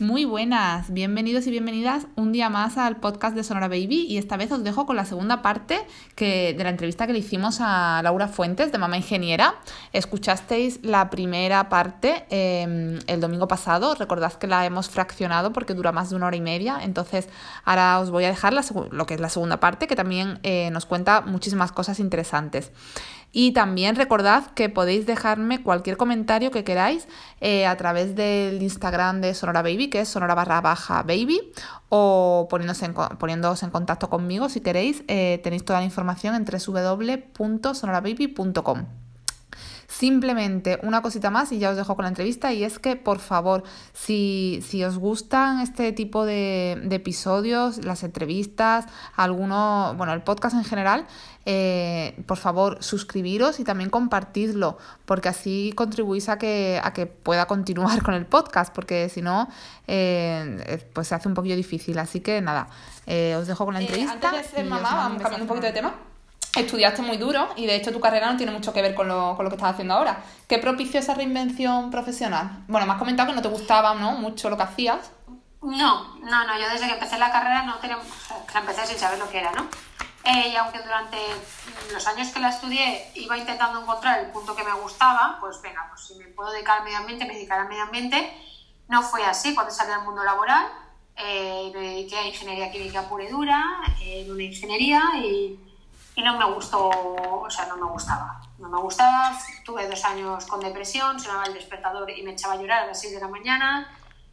Muy buenas, bienvenidos y bienvenidas un día más al podcast de Sonora Baby y esta vez os dejo con la segunda parte que, de la entrevista que le hicimos a Laura Fuentes de Mamá Ingeniera. Escuchasteis la primera parte em, el domingo pasado, recordad que la hemos fraccionado porque dura más de una hora y media, entonces ahora os voy a dejar lo que es la segunda parte que también eh, nos cuenta muchísimas cosas interesantes. Y también recordad que podéis dejarme cualquier comentario que queráis eh, a través del Instagram de Sonora Baby, que es sonora barra baja baby, o poniéndose en, poniéndoos en contacto conmigo si queréis. Eh, tenéis toda la información en www.sonorababy.com. Simplemente una cosita más y ya os dejo con la entrevista y es que por favor, si, os gustan este tipo de, episodios, las entrevistas, alguno, bueno, el podcast en general, eh, por favor suscribiros y también compartidlo porque así contribuís a que, a que pueda continuar con el podcast porque si no, eh, pues se hace un poquillo difícil. Así que nada, eh, os dejo con la entrevista. antes de ser mamá, vamos cambiando un poquito de tema estudiaste muy duro y de hecho tu carrera no tiene mucho que ver con lo, con lo que estás haciendo ahora. ¿Qué propició esa reinvención profesional? Bueno, me has comentado que no te gustaba ¿no? mucho lo que hacías. No, no, no, yo desde que empecé la carrera no tenía, la empecé sin saber lo que era, ¿no? Eh, y aunque durante los años que la estudié iba intentando encontrar el punto que me gustaba, pues venga, pues si me puedo dedicar al medio ambiente, me dedicaré al medio ambiente. No fue así cuando salí al mundo laboral. Eh, me dediqué a ingeniería química pura y dura, en una ingeniería y y no me gustó, o sea, no me gustaba. No me gustaba, tuve dos años con depresión, sonaba el despertador y me echaba a llorar a las 6 de la mañana.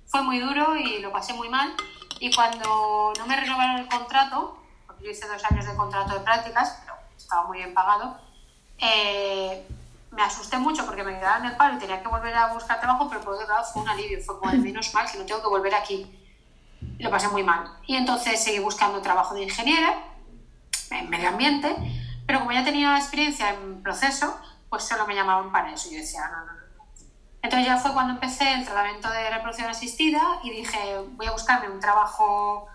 Fue muy duro y lo pasé muy mal. Y cuando no me renovaron el contrato, porque yo hice dos años de contrato de prácticas, pero estaba muy bien pagado, eh, me asusté mucho porque me quedaba en el paro y tenía que volver a buscar trabajo, pero por otro lado fue un alivio, fue como al menos mal que no tengo que volver aquí. lo pasé muy mal. Y entonces seguí buscando trabajo de ingeniera en medio ambiente, pero como ya tenía experiencia en proceso, pues solo me llamaban para eso. Yo decía, no, no, no. Entonces ya fue cuando empecé el tratamiento de reproducción asistida y dije, voy a buscarme un trabajo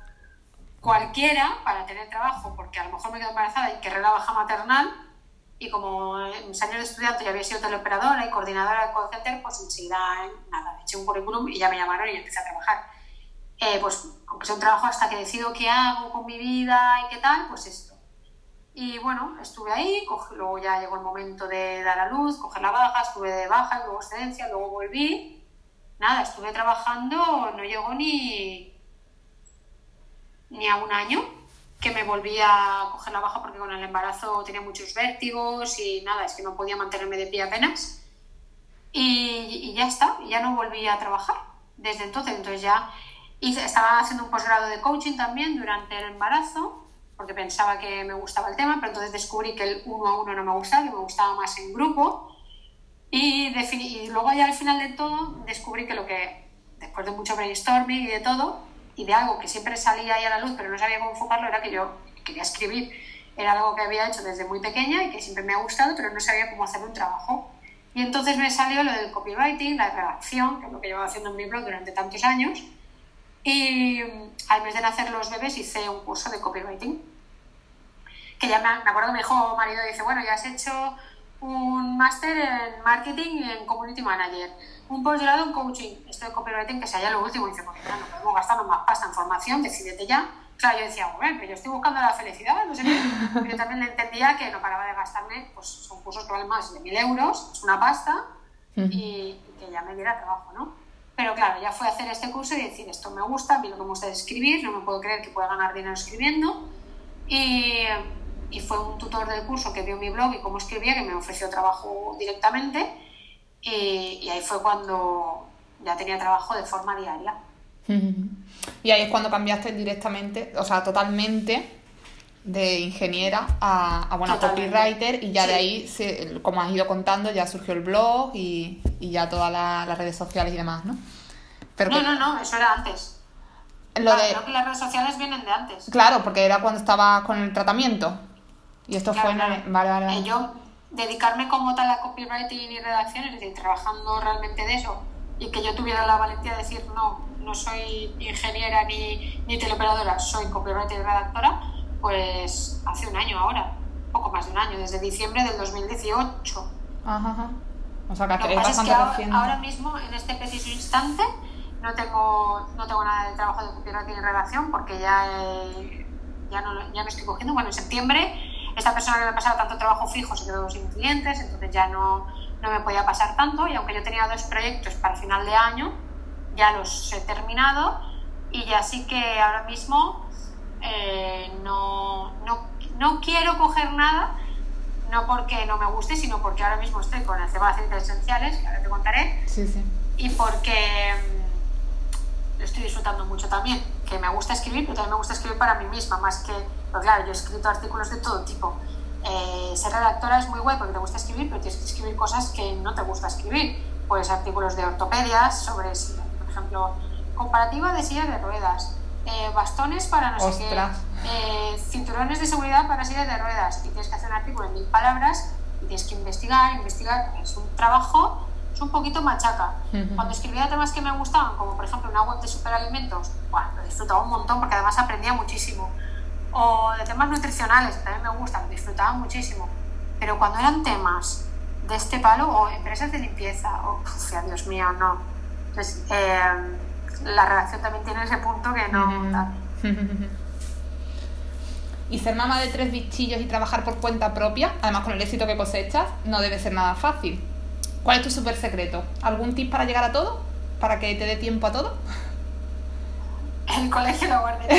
cualquiera para tener trabajo, porque a lo mejor me quedo embarazada y querré la baja maternal. Y como en mis años de estudiante ya había sido teleoperadora y coordinadora de call center, pues enseguida, nada, eché un currículum y ya me llamaron y empecé a trabajar. Eh, pues aunque sea un trabajo hasta que decido qué hago con mi vida y qué tal, pues esto. Y bueno, estuve ahí, luego ya llegó el momento de dar a luz, coger la baja, estuve de baja, luego excedencia, luego volví. Nada, estuve trabajando, no llegó ni, ni a un año que me volví a coger la baja porque con el embarazo tenía muchos vértigos y nada, es que no podía mantenerme de pie apenas. Y, y ya está, ya no volví a trabajar desde entonces. Entonces ya hice, estaba haciendo un posgrado de coaching también durante el embarazo porque pensaba que me gustaba el tema, pero entonces descubrí que el uno a uno no me gustaba, que me gustaba más en grupo. Y, y luego ya al final de todo descubrí que lo que, después de mucho brainstorming y de todo, y de algo que siempre salía ahí a la luz, pero no sabía cómo enfocarlo, era que yo quería escribir. Era algo que había hecho desde muy pequeña y que siempre me ha gustado, pero no sabía cómo hacer un trabajo. Y entonces me salió lo del copywriting, la redacción, que es lo que llevaba haciendo en mi blog durante tantos años. Y al mes de nacer los bebés hice un curso de copywriting que ya me, acuerdo que me dijo marido, dice, bueno, ya has hecho un máster en marketing y en community manager, un posgrado en coaching, esto de copywriting, que sea ya lo último, dice, porque no podemos gastarnos más pasta en formación, decidete ya. Claro, yo decía, bueno, pero yo estoy buscando la felicidad, no sé qué. Pero yo también entendía que no paraba de gastarme, pues son cursos que valen más de mil euros, es una pasta, y, que ya me diera trabajo, ¿no? Pero claro, ya fue a hacer este curso y decir, esto me gusta, a mí lo que me gusta es escribir, no me puedo creer que pueda ganar dinero escribiendo. Y, y fue un tutor del curso que vio mi blog y cómo escribía que me ofreció trabajo directamente y, ahí fue cuando ya tenía trabajo de forma diaria. Y ahí es cuando cambiaste directamente, o sea, totalmente de ingeniera a, a bueno, copywriter y ya de ahí, como has ido contando, ya surgió el blog y, y ya todas las redes sociales y demás, ¿no? Pero no, no, no, eso era antes. Lo Creo que las redes sociales vienen de antes. Claro, porque era cuando estabas con el tratamiento. Y esto fue en... Eh, yo dedicarme como tal a copywriting y redacción, es decir, trabajando realmente de eso, y que yo tuviera la valentía de decir, no, no soy ingeniera ni, ni teleoperadora, soy copywriter y redactora, pues hace un año ahora, poco más de un año, desde diciembre del 2018. Ajá, O sea, que, es bastante ahora, ahora, mismo, en este preciso instante, no tengo, no tengo nada de trabajo de copywriting en redacción porque ya, ya, no, ya me estoy cogiendo. Bueno, en septiembre esta persona que me pasaba tanto trabajo fijo se quedó sin clientes, entonces ya no, no me podía pasar tanto y aunque yo tenía dos proyectos para final de año, ya los he terminado y ya sí que ahora mismo eh, no, no, no, quiero coger nada, no porque no me guste, sino porque ahora mismo estoy con el tema de aceites esenciales, que ahora te contaré, sí, sí. y porque mm, lo estoy disfrutando mucho también, que me gusta escribir, pero también me gusta escribir para mí misma, más que, pero claro, yo he escrito artículos de todo tipo. Eh, ser redactora es muy guay porque te gusta escribir, pero tienes que escribir cosas que no te gusta escribir. Pues artículos de ortopedias sobre, por ejemplo, comparativa de sillas de ruedas, eh, bastones para no sé qué, eh, cinturones de seguridad para sillas de ruedas. Y tienes que hacer un artículo en mil palabras y tienes que investigar, investigar. Es un trabajo, es un poquito machaca. Cuando escribía temas que me gustaban, como por ejemplo una web de superalimentos, bueno, lo disfrutaba un montón porque además aprendía muchísimo. O de temas nutricionales, que también me gustan, lo disfrutaba muchísimo. Pero cuando eran temas de este palo, o empresas de limpieza, o, uf, Dios mío, no. Entonces, eh, la redacción también tiene ese punto que no... y ser mamá de tres bichillos y trabajar por cuenta propia, además con el éxito que cosechas, no debe ser nada fácil. ¿Cuál es tu super secreto? ¿Algún tip para llegar a todo? ¿Para que te dé tiempo a todo? El colegio lo guardé.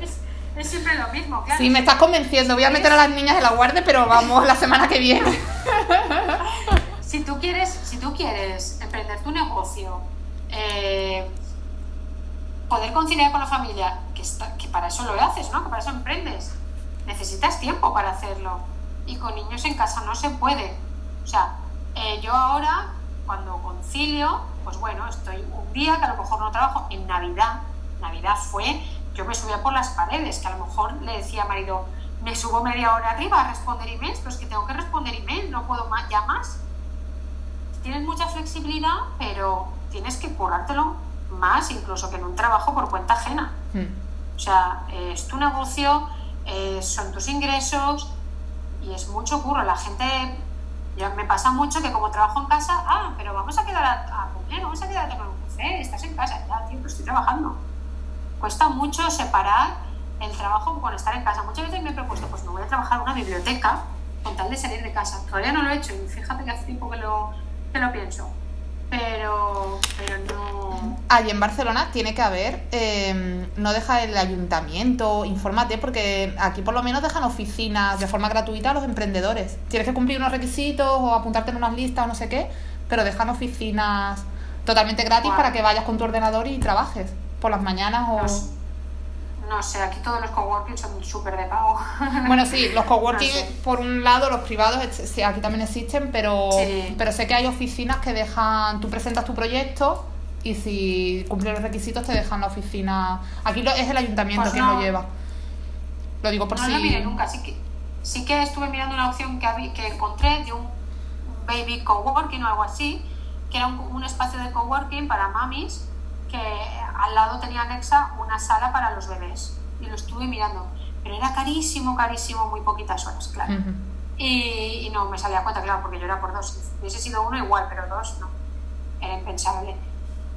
es, es, siempre lo mismo, claro. Sí, me estás convenciendo. Voy a meter a las niñas en la guardia, pero vamos la semana que viene. si tú quieres, si tú quieres emprender tu negocio, eh, poder conciliar con la familia, que, está, que para eso lo haces, ¿no? Que para eso emprendes. Necesitas tiempo para hacerlo. Y con niños en casa no se puede. O sea, eh, yo ahora, cuando concilio, pues bueno, estoy un día que a lo mejor no trabajo. En Navidad, Navidad fue, yo me subía por las paredes, que a lo mejor le decía a marido, me subo media hora arriba a responder emails, pero es que tengo que responder emails, no puedo más, ya más tienes mucha flexibilidad, pero tienes que currártelo más incluso que en un trabajo por cuenta ajena. O sea, es tu negocio, son tus ingresos y es mucho curro. La gente, ya me pasa mucho que como trabajo en casa, ah, pero vamos a quedar a, comer, vamos a quedar a tomar un café, estás en casa, ya, tío, estoy trabajando. Cuesta mucho separar el trabajo con estar en casa. Muchas veces me he propuesto, pues me voy a trabajar en una biblioteca con tal de salir de casa. Todavía no lo he hecho y fíjate que hace tiempo que lo, que lo pienso. Pero, pero no. Allí en Barcelona tiene que haber, em, no deja el ayuntamiento, infórmate, porque aquí por lo menos dejan oficinas de forma gratuita a los emprendedores. Tienes que cumplir unos requisitos o apuntarte en unas listas o no sé qué, pero dejan oficinas totalmente gratis para que vayas con tu ordenador y trabajes por las mañanas o no sé, aquí todos los coworking son súper de pago. Bueno, sí, los coworking, por un lado, los privados, sí, aquí también existen, pero, pero sé que hay oficinas que dejan, tú presentas tu proyecto y si cumple los requisitos te dejan la oficina. Aquí es el ayuntamiento pues quien lo lleva. Lo digo por no si. No lo miré nunca, sí que, sí que estuve mirando una opción que, que encontré de un baby coworking o algo así, que era un, un espacio de coworking para mamis que al lado tenía anexa una sala para los bebés y lo estuve mirando, pero era carísimo, carísimo, muy poquitas horas, claro. y, no me salía cuenta, claro, porque yo era por dos. Si hubiese sido uno igual, pero dos no. Era impensable.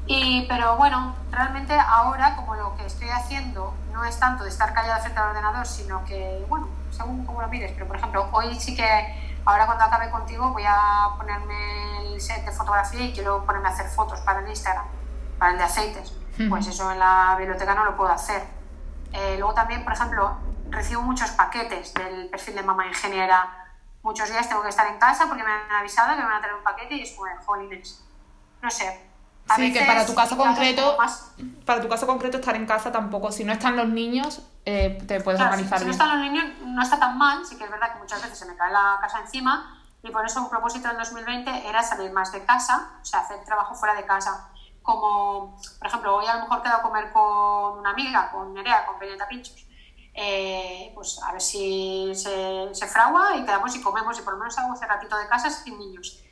Y, pero bueno, realmente ahora, como lo que estoy haciendo no es tanto de estar callada frente al ordenador, sino que, bueno, según como lo mires, pero por ejemplo, hoy sí que, ahora cuando acabe contigo, voy a ponerme el set de fotografía y quiero ponerme a hacer fotos para el Instagram para el de aceites. Pues eso en la biblioteca no lo puedo hacer. Eh, luego también, por ejemplo, recibo muchos paquetes del perfil de mamá ingeniera. Muchos días tengo que estar en casa porque me han avisado que me van a traer un paquete y es como, jolines. No sé. sí, que para tu caso concreto, para tu caso concreto estar en casa tampoco, si no están los niños, eh, te puedes organizar si, bien. Si no están los niños, no está tan mal, sí que es verdad que muchas veces se me cae la casa encima y por eso un propósito en 2020 era salir más de casa, o sea, hacer trabajo fuera de casa como, por ejemplo, hoy a lo mejor quedo a comer con una amiga, con Nerea, con Peñeta Pinchos, eh, pues a ver si se, se, fragua y quedamos y comemos y por lo menos hago ese ratito de casa sin niños.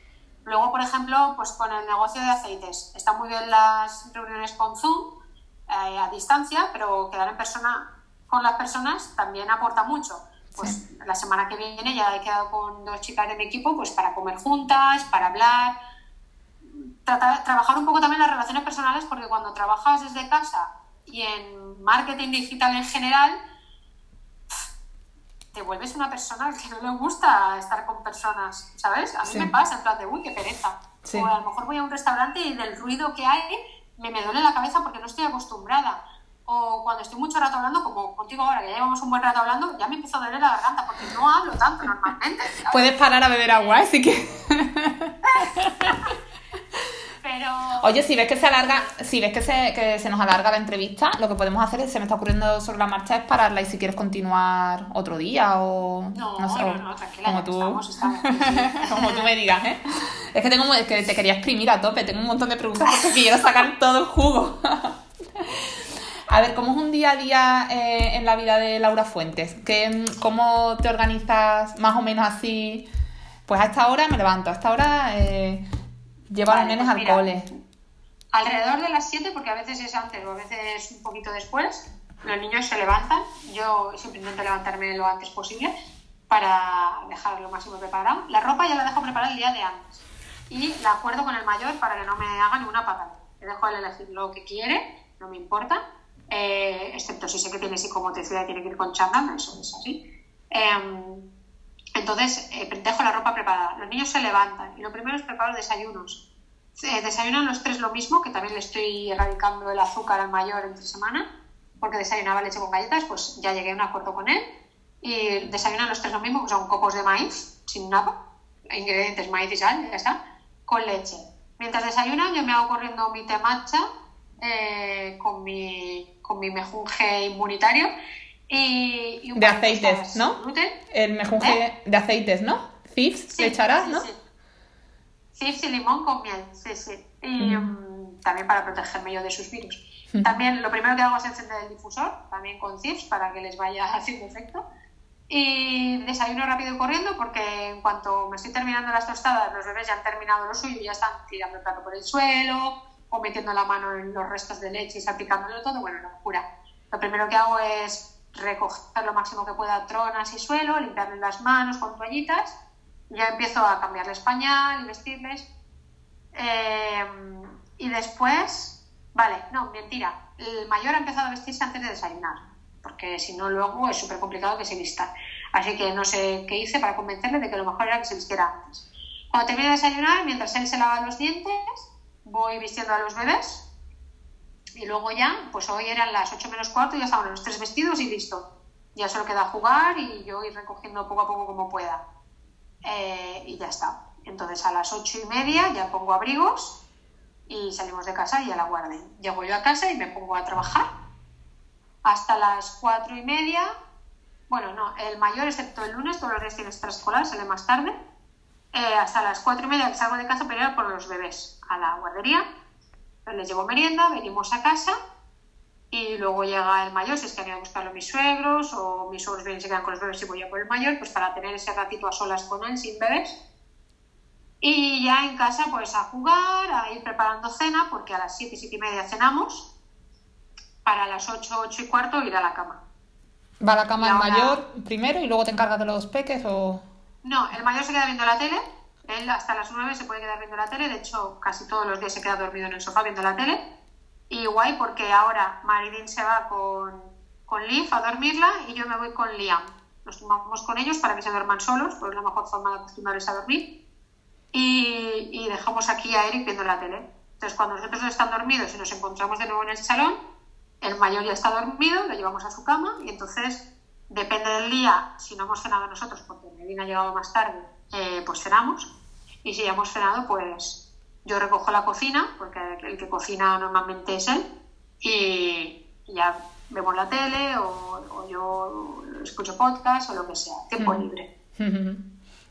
Luego, por ejemplo, pues con el negocio de aceites. Están muy bien las reuniones con Zoom eh, a distancia, pero quedar en persona con las personas también aporta mucho. Pues la semana que viene ya he quedado con dos chicas de mi equipo pues para comer juntas, para hablar, trabajar un poco también las relaciones personales porque cuando trabajas desde casa y en marketing digital en general, te vuelves una persona que no le gusta estar con personas, ¿sabes? A mí me pasa en plan de, uy, qué pereza. O a lo mejor voy a un restaurante y del ruido que hay me, me duele la cabeza porque no estoy acostumbrada. O cuando estoy mucho rato hablando, como contigo ahora, que ya llevamos un buen rato hablando, ya me empiezo a doler la garganta porque no hablo tanto normalmente. Puedes parar a beber agua, así que... Pero... Oye, si ves que se alarga, si ves que se, que se nos alarga la entrevista, lo que podemos hacer es, se me está ocurriendo sobre la marcha, es pararla y si quieres continuar otro día o... No, no, sé, no, no tranquila, como tú, estamos, como tú me digas, ¿eh? Es que, tengo, es que te quería exprimir a tope, tengo un montón de preguntas porque quiero sacar todo el jugo. A ver, ¿cómo es un día a día eh, en la vida de Laura Fuentes? ¿Qué, ¿Cómo te organizas más o menos así? Pues a esta hora me levanto, a esta hora eh, llevo a los nenes pues al cole. Alrededor de las 7, porque a veces es antes o a veces un poquito después, los niños se levantan. Yo siempre intento levantarme lo antes posible para dejar lo máximo preparado. La ropa ya la dejo preparada el día de antes. Y la acuerdo con el mayor para que no me haga ninguna patada. Le dejo a él elegir lo que quiere, no me importa eh, excepto si sé que tiene psicomotricidad y tiene que ir con chándal, eso es así. Em, entonces, eh, dejo la ropa preparada. Los niños se levantan y lo primero es preparar desayunos. Eh, desayunan los tres lo mismo, que también le estoy erradicando el azúcar al mayor entre semana, porque desayunaba leche con galletas, pues ya llegué a un acuerdo con él. Y desayunan los tres lo mismo, que son copos de maíz, sin nada, ingredientes maíz y sal, ya está, con leche. Mientras desayunan, yo me hago corriendo mi té matcha eh, con, mi, con mi mejunje inmunitario y, un de aceites, ¿no? El mejunje ¿Eh? de aceites, ¿no? Cifs, le echarás, ¿no? Sí, y limón con miel, sí, sí. Y mm, también para protegerme yo de sus virus. También lo primero que hago es encender el difusor, también con CIFs, para que les vaya haciendo efecto. Y desayuno rápido y corriendo porque en cuanto me estoy terminando las tostadas, los bebés ya han terminado lo suyo y ya están tirando el plato por el suelo, o metiendo la mano en los restos de leche y salpicándolo todo, bueno, locura. Lo primero que hago es recoger lo máximo que pueda tronas y suelo, limpiarles las manos con toallitas, ya empiezo a cambiarles pañal vestirles. Eh, y después, vale, no, mentira, el mayor ha empezado a vestirse antes de desayunar, porque si no luego es súper complicado que se vista. Así que no sé qué hice para convencerle de que lo mejor era que se vistiera antes. Cuando termine de desayunar, mientras él se lava los dientes, voy vistiendo a los bebés y luego ya, pues hoy eran las 8 menos cuarto y ya estaban los tres vestidos y listo. Ya solo queda jugar y yo ir recogiendo poco a poco como pueda. Eh, y ya está. Entonces a las ocho y media ya pongo abrigos y salimos de casa y a la guarden. Llego yo a casa y me pongo a trabajar hasta las cuatro y media. Bueno, no, el mayor, excepto el lunes, todos los días tiene extraescolar, sale más tarde. Eh, hasta las cuatro y media salgo de casa para ir por los bebés a la guardería. Les llevo merienda, venimos a casa y luego llega el mayor, si es que han ido a buscarlo mis suegros o mis suegros vienen y se quedan con los bebés y voy a por el mayor, pues para tener ese ratito a solas con él, sin bebés. Y ya en casa, pues a jugar, a ir preparando cena, porque a las siete, siete y media cenamos, para las ocho, ocho y cuarto ir a la cama. ¿Va a la cama el mayor primero y luego te encargas de los peques o...? No, el mayor se queda viendo la tele. Él hasta las 9 se puede quedar viendo la tele. De hecho, casi todos los días se queda dormido en el sofá viendo la tele. Y guay porque ahora Maridin se va con, con Liv a dormirla y yo me voy con Liam. Nos tomamos con ellos para que se duerman solos, pues es la mejor forma de acostumbrarles a dormir. Y, y dejamos aquí a Eric viendo la tele. Entonces, cuando nosotros están dormidos y nos encontramos de nuevo en el salón, el mayor ya está dormido, lo llevamos a su cama y entonces Depende del día, si no hemos cenado nosotros, porque Medina ha llegado más tarde, eh, pues cenamos. Y si ya hemos cenado, pues yo recojo la cocina, porque el que cocina normalmente es él, y ya vemos la tele o, yo escucho podcast o lo que sea, tiempo libre.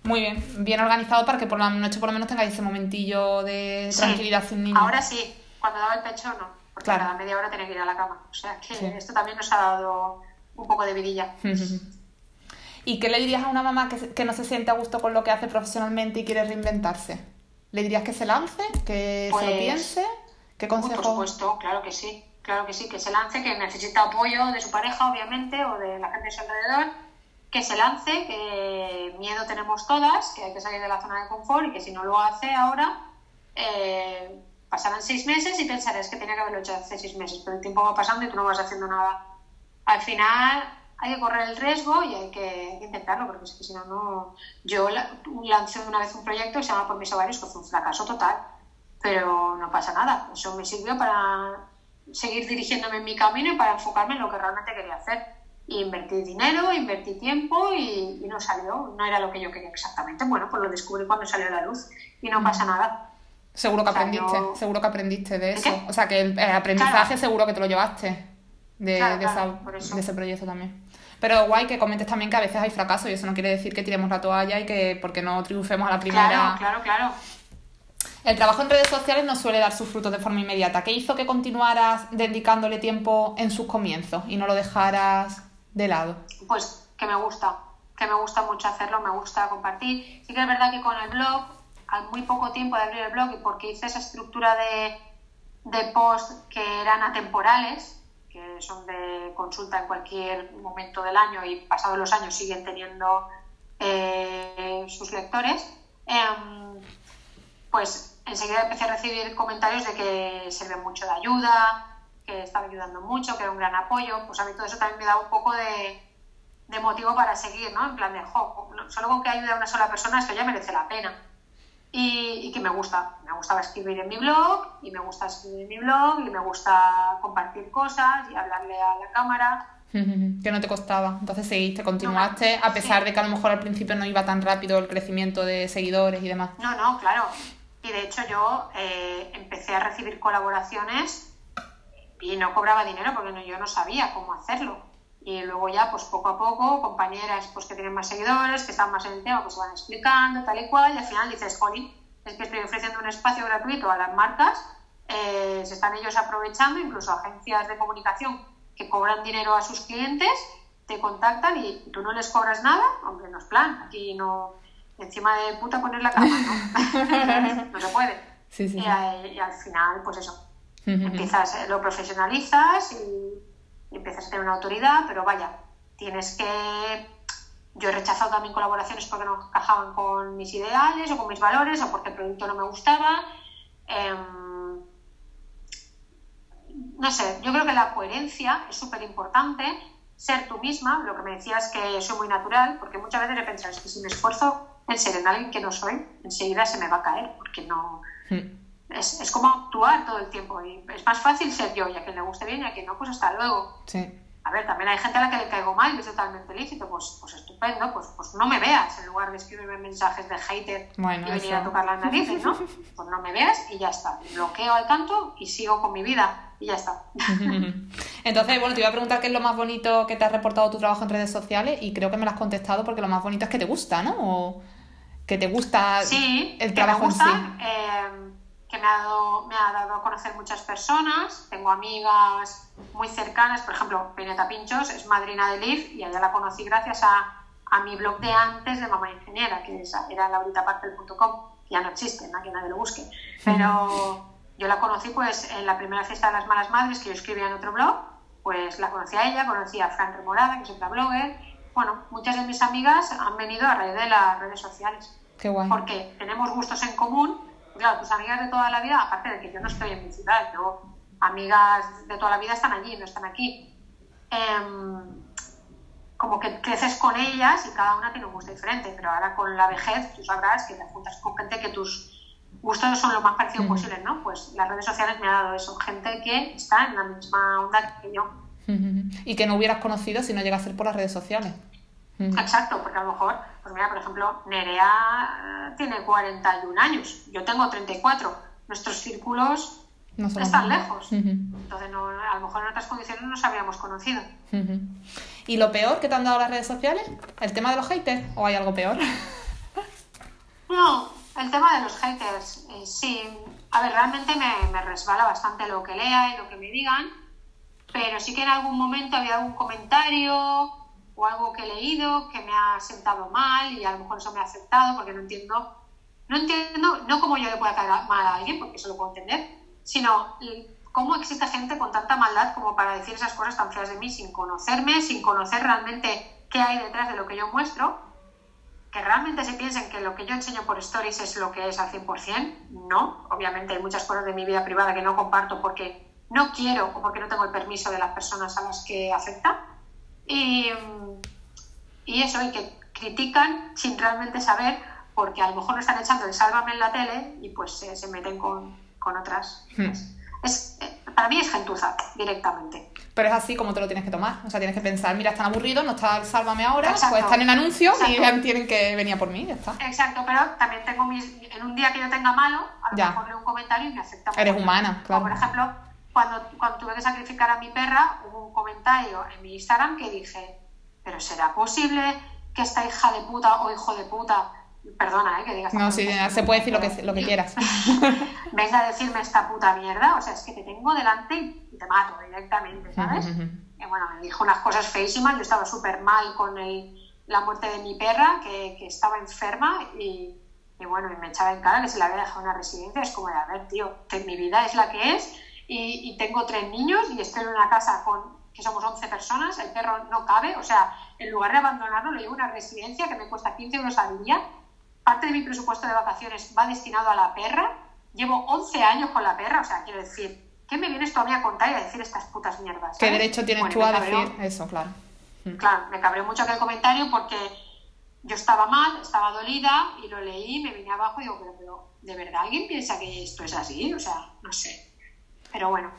Muy bien, bien organizado para que por la noche por lo menos tengáis ese momentillo de tranquilidad sin niños. Ahora sí, cuando daba el pecho no, porque cada media hora tenía que ir a la cama. O sea que esto también nos ha dado un poco de vidilla. ¿Y qué le dirías a una mamá que, no se siente a gusto con lo que hace profesionalmente y quiere reinventarse? ¿Le dirías que se lance, que se lo pues, piense? ¿Qué consejo? por supuesto, claro que sí. Claro que sí, que se lance, que necesita apoyo de su pareja, obviamente, o de la gente de su alrededor, que se lance, que miedo tenemos todas, que hay que salir de la zona de confort y que si no lo hace ahora, eh, pasarán seis meses y pensarás que tenía que haberlo hecho hace seis meses, pero el tiempo va pasando y tú no vas haciendo nada. Al final hay que correr el riesgo y hay que, intentarlo, porque es que si no, no... Yo lancé una vez un proyecto que se llama Por mis ovarios, que fue un fracaso total, pero no pasa nada. Eso me sirvió para seguir dirigiéndome en mi camino y para enfocarme en lo que realmente quería hacer. Y invertí dinero, invertí tiempo y, no salió, no era lo que yo quería exactamente. Bueno, pues lo descubrí cuando salió a la luz y no pasa nada. Seguro que aprendiste, seguro que aprendiste de eso. O sea, que el, aprendizaje seguro que te lo llevaste de, ese proyecto también. Pero guay que comentes también que a veces hay fracaso y eso no quiere decir que tiremos la toalla y que porque no triunfemos a la primera. Claro, claro, claro. El trabajo en redes sociales no suele dar sus frutos de forma inmediata. ¿Qué hizo que continuaras dedicándole tiempo en sus comienzos y no lo dejaras de lado? Pues que me gusta, que me gusta mucho hacerlo, me gusta compartir. Sí que es verdad que con el blog, al muy poco tiempo de abrir el blog y porque hice esa estructura de, de post que eran atemporales, que son de consulta en cualquier momento del año y pasados los años siguen teniendo eh, sus lectores, em, pues enseguida empecé a recibir comentarios de que sirve mucho de ayuda, que estaba ayudando mucho, que era un gran apoyo, pues a mí todo eso también me da un poco de, motivo para seguir, ¿no? En plan de, jo, solo con que ayude a una sola persona esto ya merece la pena. Y, que me gusta, me gustaba escribir en mi blog y me gusta escribir en mi blog y me gusta compartir cosas y hablarle a la cámara. Que no te costaba, entonces seguiste, continuaste, a pesar de que a lo mejor al principio no iba tan rápido el crecimiento de seguidores y demás. No, no, claro. Y de hecho yo eh, empecé a recibir colaboraciones y no cobraba dinero porque yo no sabía cómo hacerlo. Y luego ya, pues poco a poco, compañeras pues, que tienen más seguidores, que están más en el tema, pues se van explicando, tal y cual, y al final dices, jolín, es que estoy ofreciendo un espacio gratuito a las marcas, eh, se están ellos aprovechando, incluso agencias de comunicación que cobran dinero a sus clientes, te contactan y tú no les cobras nada, hombre, no es plan, aquí no, encima de puta poner la cama, ¿no? no se puede. Sí, sí, y, y, al final, pues eso, Empiezas, eh, lo profesionalizas y, empiezas a tener una autoridad, pero vaya, tienes que... Yo he rechazado también colaboraciones porque no encajaban con mis ideales o con mis valores o porque el producto no me gustaba. Em, no sé, yo creo que la coherencia es súper importante, ser tú misma, lo que me decías que soy muy natural, porque muchas veces he pensado, que si me esfuerzo en ser en alguien que no soy, enseguida se me va a caer, porque no... Hmm es, es, como actuar todo el tiempo. Y es más fácil ser yo y a quien le guste bien y a quien no, pues hasta luego. Sí. A ver, también hay gente a la que le caigo mal y es totalmente lícito, pues, pues estupendo, pues, pues no me veas en lugar de escribirme mensajes de hater y venir a tocar las narices, ¿no? Pues no me veas y ya está. Bloqueo al canto y sigo con mi vida y ya está. Entonces, bueno, te iba a preguntar qué es lo más bonito que te ha reportado tu trabajo en redes sociales y creo que me lo has contestado porque lo más bonito es que te gusta, ¿no? O que te gusta el trabajo en sí. Eh, me dado, me ha dado a conocer muchas personas. Tengo amigas muy cercanas, por ejemplo, Pineta Pinchos es madrina de LIF y allá la conocí gracias a, a mi blog de antes de Mamá Ingeniera, que era lauritapartel.com, que ya no existe, ¿no? que nadie lo busque. Pero yo la conocí pues en la primera fiesta de las malas madres que yo escribía en otro blog, pues la conocí a ella, conocí a Fran Remorada, que es otra blogger. Bueno, muchas de mis amigas han venido a raíz de las redes sociales. Qué guay. Porque tenemos gustos en común claro, tus amigas de toda la vida, aparte de que yo no estoy en mi ciudad, yo, amigas de toda la vida están allí, no están aquí. Em, como que creces con ellas y cada una tiene un gusto diferente, pero ahora con la vejez tú sabrás que te juntas con gente que tus gustos son lo más parecidos posibles, ¿no? Pues las redes sociales me ha dado eso, gente que está en la misma onda que yo. Y que no hubieras conocido si no llega a ser por las redes sociales. Exacto, porque a lo mejor, pues mira, por ejemplo, Nerea eh, tiene 41 años, yo tengo 34, nuestros círculos no están lejos, entonces a lo mejor en otras condiciones no nos habríamos conocido. ¿Y lo peor que te han dado las redes sociales? ¿El tema de los haters o hay algo peor? no, el tema de los haters, eh, sí, a ver, realmente me, me resbala bastante lo que lea y lo que me digan, pero sí que en algún momento había algún comentario o algo que he leído que me ha sentado mal y a lo mejor eso me ha aceptado porque no entiendo, no entiendo, no cómo yo le pueda caer mal a alguien, porque eso lo puedo entender, sino cómo existe gente con tanta maldad como para decir esas cosas tan feas de mí sin conocerme, sin conocer realmente qué hay detrás de lo que yo muestro, que realmente se piensen que lo que yo enseño por stories es lo que es al 100%, no. Obviamente hay muchas cosas de mi vida privada que no comparto porque no quiero o porque no tengo el permiso de las personas a las que afecta. Y, y eso, y que critican sin realmente saber, porque a lo mejor no están echando el sálvame en la tele y pues se meten con, con otras. Hmm. Es, para mí es gentuza, directamente. Pero es así como te lo tienes que tomar. O sea, tienes que pensar, mira, están aburridos, no está el sálvame ahora, pues están en anuncio y tienen que venir a por mí, ya está. Exacto, pero también tengo mis. En un día que yo tenga malo, a lo mejor leo un comentario y me acepta. Eres humana, claro. por ejemplo, cuando, cuando tuve que sacrificar a mi perra, hubo un comentario en mi Instagram que dije, pero ¿será posible que esta hija de puta o hijo de puta Perdona, ¿eh? Que digas. No, sí, se puede decir lo que, lo que quieras. Venga a decirme esta puta mierda, o sea, es que te tengo delante y te mato directamente, ¿sabes? y bueno, me dijo unas cosas feísimas, yo estaba súper mal con el, la muerte de mi perra, que, que estaba enferma y, y, bueno, y me echaba en cara que se la había dejado en una residencia. Es como de, a ver, tío, que mi vida es la que es y, y tengo tres niños y estoy en una casa con que somos 11 personas, el perro no cabe, o sea, en lugar de abandonarlo, le llevo a una residencia que me cuesta 15 euros al día parte de mi presupuesto de vacaciones va destinado a la perra. Llevo 11 años con la perra, o sea, quiero decir, ¿qué me vienes tú a contar y a decir estas putas mierdas? ¿Qué derecho tienes tú a decir eso, claro? Mm. Claro, me cabreó mucho aquel comentario porque yo estaba mal, estaba dolida y lo leí, me vine abajo y digo, pero, pero ¿de verdad alguien piensa que esto es así? O sea, no sé. Pero bueno.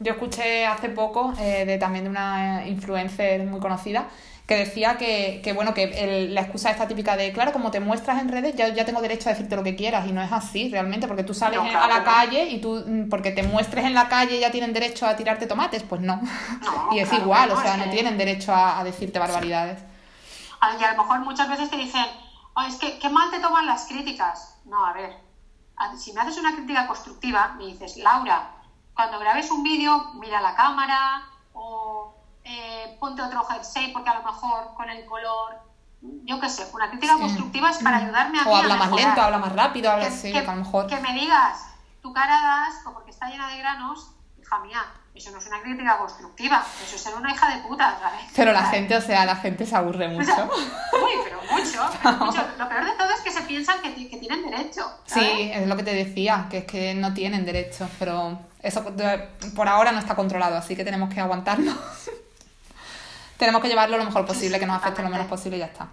Yo escuché hace poco eh, de también de una influencer muy conocida que decía que, que bueno, que la excusa esta típica de, claro, como te muestras en redes, ya, ya tengo derecho a decirte lo que quieras, y no es así realmente, porque tú sales a la calle y tú, mm, porque te muestres en la calle ya tienen derecho a tirarte tomates, pues no. y es igual, o sea, no tienen derecho a, decirte barbaridades. Y a lo mejor muchas veces te dicen, oh, es que qué mal te toman las críticas. No, a ver, si me haces una crítica constructiva, me dices, Laura, cuando grabes un vídeo, mira la cámara o eh, ponte otro jersey porque a lo mejor con el color, yo qué sé, una crítica constructiva es para ayudarme a o habla más lento, habla más rápido, habla así, que, a lo mejor. Que me digas, tu cara da asco porque está llena de granos, hija mía, eso no es una crítica constructiva, eso es ser una hija de puta, ¿sabes? Pero la gente, o sea, la gente se aburre mucho. uy, pero mucho, Lo peor de todo es que se piensan que, que tienen derecho. Sí, es lo que te decía, que es que no tienen derecho, pero eso por ahora no está controlado, así que tenemos que aguantarnos tenemos que llevarlo lo mejor posible, que nos afecte lo menos posible y ya está.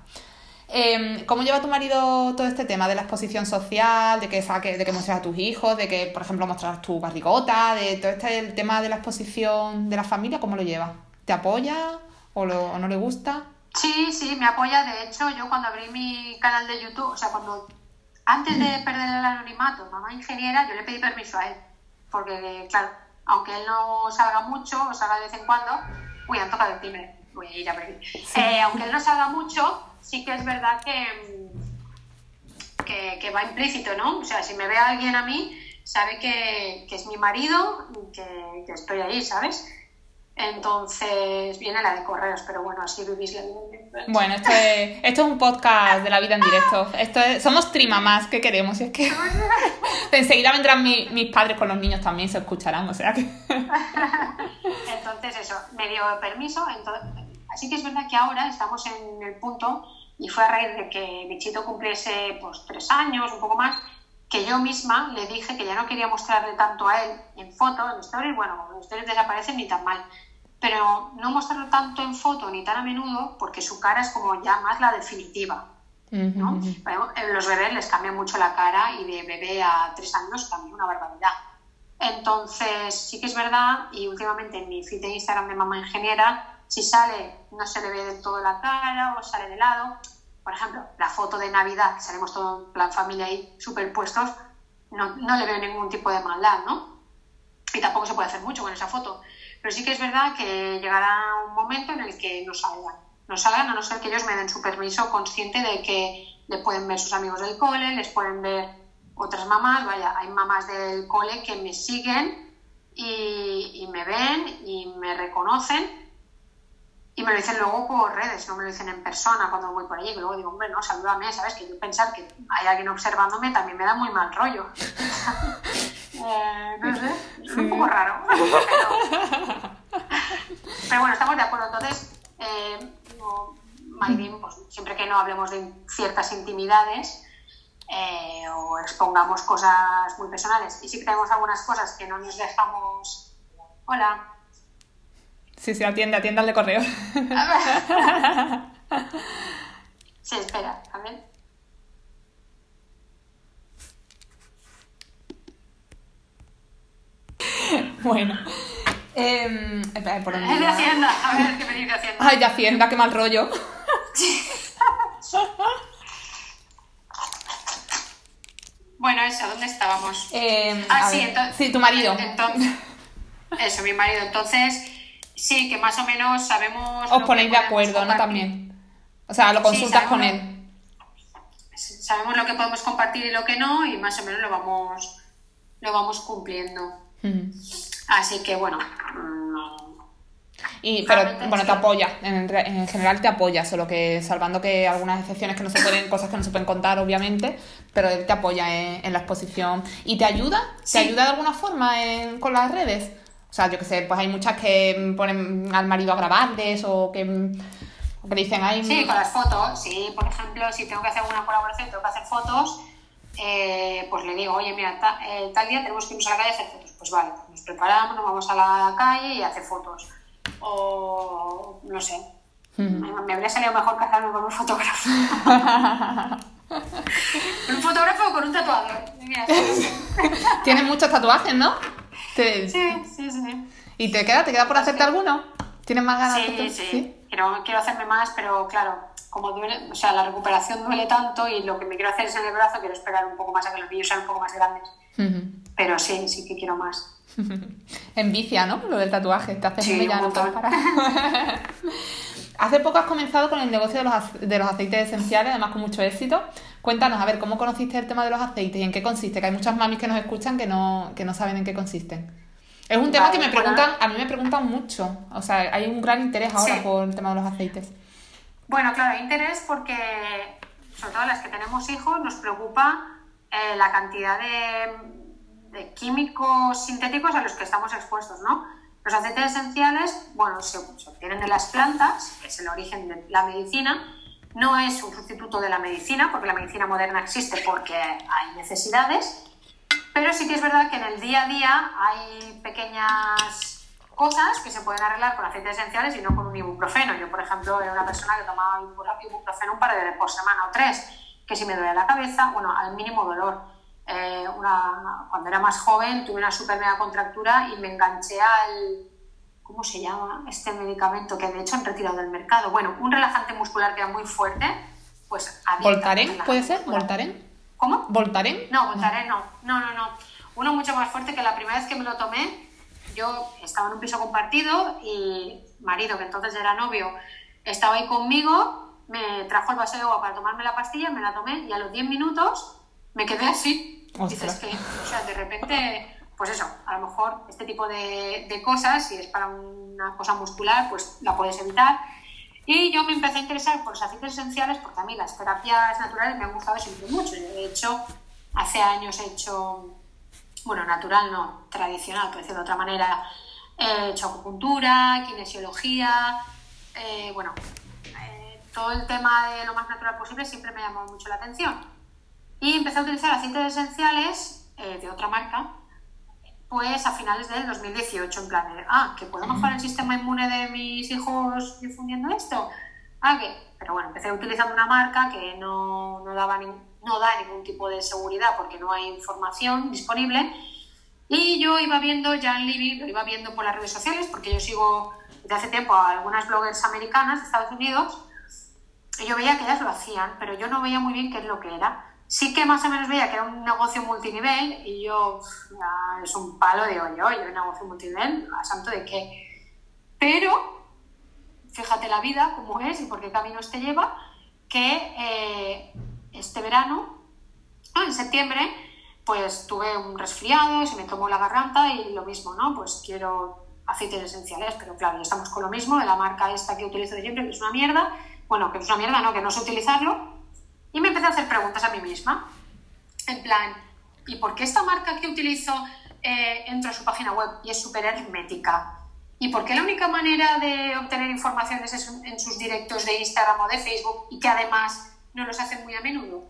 Em, ¿Cómo lleva tu marido todo este tema de la exposición social, de que saque, de que muestres a tus hijos, de que, por ejemplo, muestras tu barrigota, de todo este el tema de la exposición de la familia? ¿Cómo lo lleva? ¿Te apoya o, lo, no le gusta? Sí, sí, me apoya. De hecho, yo cuando abrí mi canal de YouTube, o sea, cuando antes de perder el anonimato, mamá ingeniera, yo le pedí permiso a él. Porque, claro, aunque él no salga mucho o salga de vez en cuando, uy, han tocado el timbre voy a ir a ver. Eh, aunque él no salga mucho, sí que es verdad que, que, va implícito, ¿no? O sea, si me ve alguien a mí, sabe que, es mi marido y que, que, estoy ahí, ¿sabes? Entonces viene la de correos, pero bueno, así vivís la vida. Bueno, esto es, esto es un podcast de la vida en directo. Esto somos trimamás, ¿qué queremos? Y es que enseguida vendrán mis padres con los niños también, se escucharán, o sea que... Entonces eso, me dio permiso. Así que es verdad que ahora estamos en el punto, y fue a raíz de que Bichito cumpliese pues, tres años, un poco más, que yo misma le dije que ya no quería mostrarle tanto a él en foto, en stories, bueno, los stories desaparecen ni tan mal, pero no mostrarlo tanto en foto ni tan a menudo porque su cara es como ya más la definitiva. ¿no? los bebés les cambia mucho la cara y de bebé a tres años cambia una barbaridad. Entonces, sí que es verdad, y últimamente en mi feed de Instagram de Mamá Ingeniera, si sale, no se le ve del todo la cara o sale de lado. Por ejemplo, la foto de Navidad, que salimos todo en familia ahí superpuestos, no, no le veo ningún tipo de maldad, ¿no? Y tampoco se puede hacer mucho con esa foto. Pero sí que es verdad que llegará un momento en el que no salgan. No salgan a no ser que ellos me den su permiso consciente de que le pueden ver sus amigos del cole, les pueden ver otras mamás, vaya, hay mamás del cole que me siguen y, me ven y me reconocen y me lo dicen luego por redes, no me lo dicen en persona cuando voy por allí, que luego digo, hombre, no, salúdame, ¿sabes? Que yo pensar que hay alguien observándome también me da muy mal rollo. eh, no sé, es un poco raro. Pero, bueno, estamos de acuerdo. Entonces, eh, pues, siempre que no hablemos de ciertas intimidades eh, o expongamos cosas muy personales. Y sí que tenemos algunas cosas que no nos dejamos. Hola. Sí, sí, atiende, atiende al de correo. sí, espera, a ver. bueno. Eh, por dónde de Hacienda, a ver qué me dice Hacienda. Ay, de Hacienda, qué mal rollo. bueno, eso, ¿dónde estábamos? Eh, ah, sí, entonces, sí, tu marido. Entonces, eso, mi marido. Entonces, sí, que más o menos sabemos. Os ponéis de acuerdo, ¿no? También. O sea, lo consultas con él. Sabemos lo que podemos compartir y lo que no, y más o menos lo vamos, lo vamos cumpliendo. Así que bueno. Y, pero bueno, te apoya, en, general te apoya, solo que salvando que algunas excepciones que no se pueden, cosas que no se pueden contar, obviamente, pero él te apoya en, la exposición. ¿Y te ayuda? ¿Te ayuda de alguna forma con las redes? O sea, yo que sé, pues hay muchas que ponen al marido a grabarles o que, que dicen ahí. Sí, con las fotos, sí, por ejemplo, si tengo que hacer una colaboración, tengo que hacer fotos, eh, pues le digo, oye, mira, eh, tal día tenemos que irnos a la calle a hacer fotos pues vale, nos preparamos, nos vamos a la calle y hace fotos. O no sé. me, habría salido mejor casarme con un fotógrafo. con un fotógrafo o con un tatuador. Tienes muchos tatuajes, ¿no? Sí, sí, sí. ¿Y te queda? ¿Te queda por hacerte alguno? ¿Tienes más ganas? Sí, sí. Quiero, quiero hacerme más, pero claro, como duele, o sea, la recuperación duele tanto y lo que me quiero hacer es en el brazo, quiero esperar un poco más a que los niños sean un poco más grandes. Pero sí, sí que quiero más. Envicia, ¿no? Lo del tatuaje, te haces sí, no para. Hace poco has comenzado con el negocio de los, de los aceites esenciales, además con mucho éxito. Cuéntanos, a ver, ¿cómo conociste el tema de los aceites y en qué consiste? Que hay muchas mamis que nos escuchan que no, que no saben en qué consisten. Es un tema que me preguntan, a mí me preguntan mucho. O sea, hay un gran interés ahora por el tema de los aceites. Bueno, claro, hay interés porque, sobre todo las que tenemos hijos, nos preocupa eh, la cantidad de, químicos sintéticos a los que estamos expuestos, ¿no? Los aceites esenciales, bueno, se, obtienen de las plantas, que es el origen de la medicina, no es un sustituto de la medicina, porque la medicina moderna existe porque hay necesidades, pero sí que es verdad que en el día a día hay pequeñas cosas que se pueden arreglar con aceites esenciales y no con un ibuprofeno. Yo, por ejemplo, era una persona que tomaba ibuprofeno un par de veces por semana o tres que si me duele la cabeza, bueno, al mínimo dolor. Eh, cuando era más joven tuve una super mega contractura y me enganché al, ¿cómo se llama? Este medicamento que de hecho han retirado del mercado. Bueno, un relajante muscular que era muy fuerte, pues... ¿Voltaren puede ser? ¿Voltaren? ¿Cómo? ¿Voltaren? No, Voltaren no. No, no, no. Uno mucho más fuerte que la primera vez que me lo tomé, yo estaba en un piso compartido y marido, que entonces era novio, estaba ahí conmigo me trajo el vaso de agua para tomarme la pastilla, me la tomé y a los 10 minutos me quedé así. Dices que, o sea, de repente, pues eso, a lo mejor este tipo de, cosas, si es para una cosa muscular, pues la puedes evitar. Y yo me empecé a interesar por los aceites esenciales porque a mí las terapias naturales me han gustado siempre mucho. De hecho, hace años he hecho, bueno, natural no, tradicional, por decirlo de otra manera, he hecho acupuntura, kinesiología, eh, bueno, todo el tema de lo más natural posible siempre me llamó mucho la atención. Y empecé a utilizar aceites esenciales eh, de otra marca, pues a finales del 2018, en plan de, ah, que puedo mejorar el sistema inmune de mis hijos difundiendo esto. Ah, que, pero bueno, empecé utilizando una marca que no, no, daba no da ningún tipo de seguridad porque no hay información disponible. Y yo iba viendo ya en Libby, lo iba viendo por las redes sociales, porque yo sigo desde hace tiempo a algunas bloggers americanas de Estados Unidos, yo veía que ellas lo hacían, pero yo no veía muy bien qué es lo que era. Sí que más o menos veía que era un negocio multinivel y yo, es un palo de hoyo, yo un negocio multinivel, a santo de qué. Pero, fíjate la vida, cómo es y por qué caminos te lleva, que eh, este verano, en septiembre, pues tuve un resfriado, se me tomó la garganta y lo mismo, ¿no? Pues quiero aceites esenciales, pero claro, ya estamos con lo mismo, de la marca esta que utilizo de siempre, que es una mierda, bueno, que es una mierda, ¿no? Que no sé utilizarlo. Y me empecé a hacer preguntas a mí misma. En plan, ¿y por qué esta marca que utilizo eh, entro a su página web y es súper hermética? ¿Y por qué la única manera de obtener información es en sus directos de Instagram o de Facebook y que además no los hacen muy a menudo?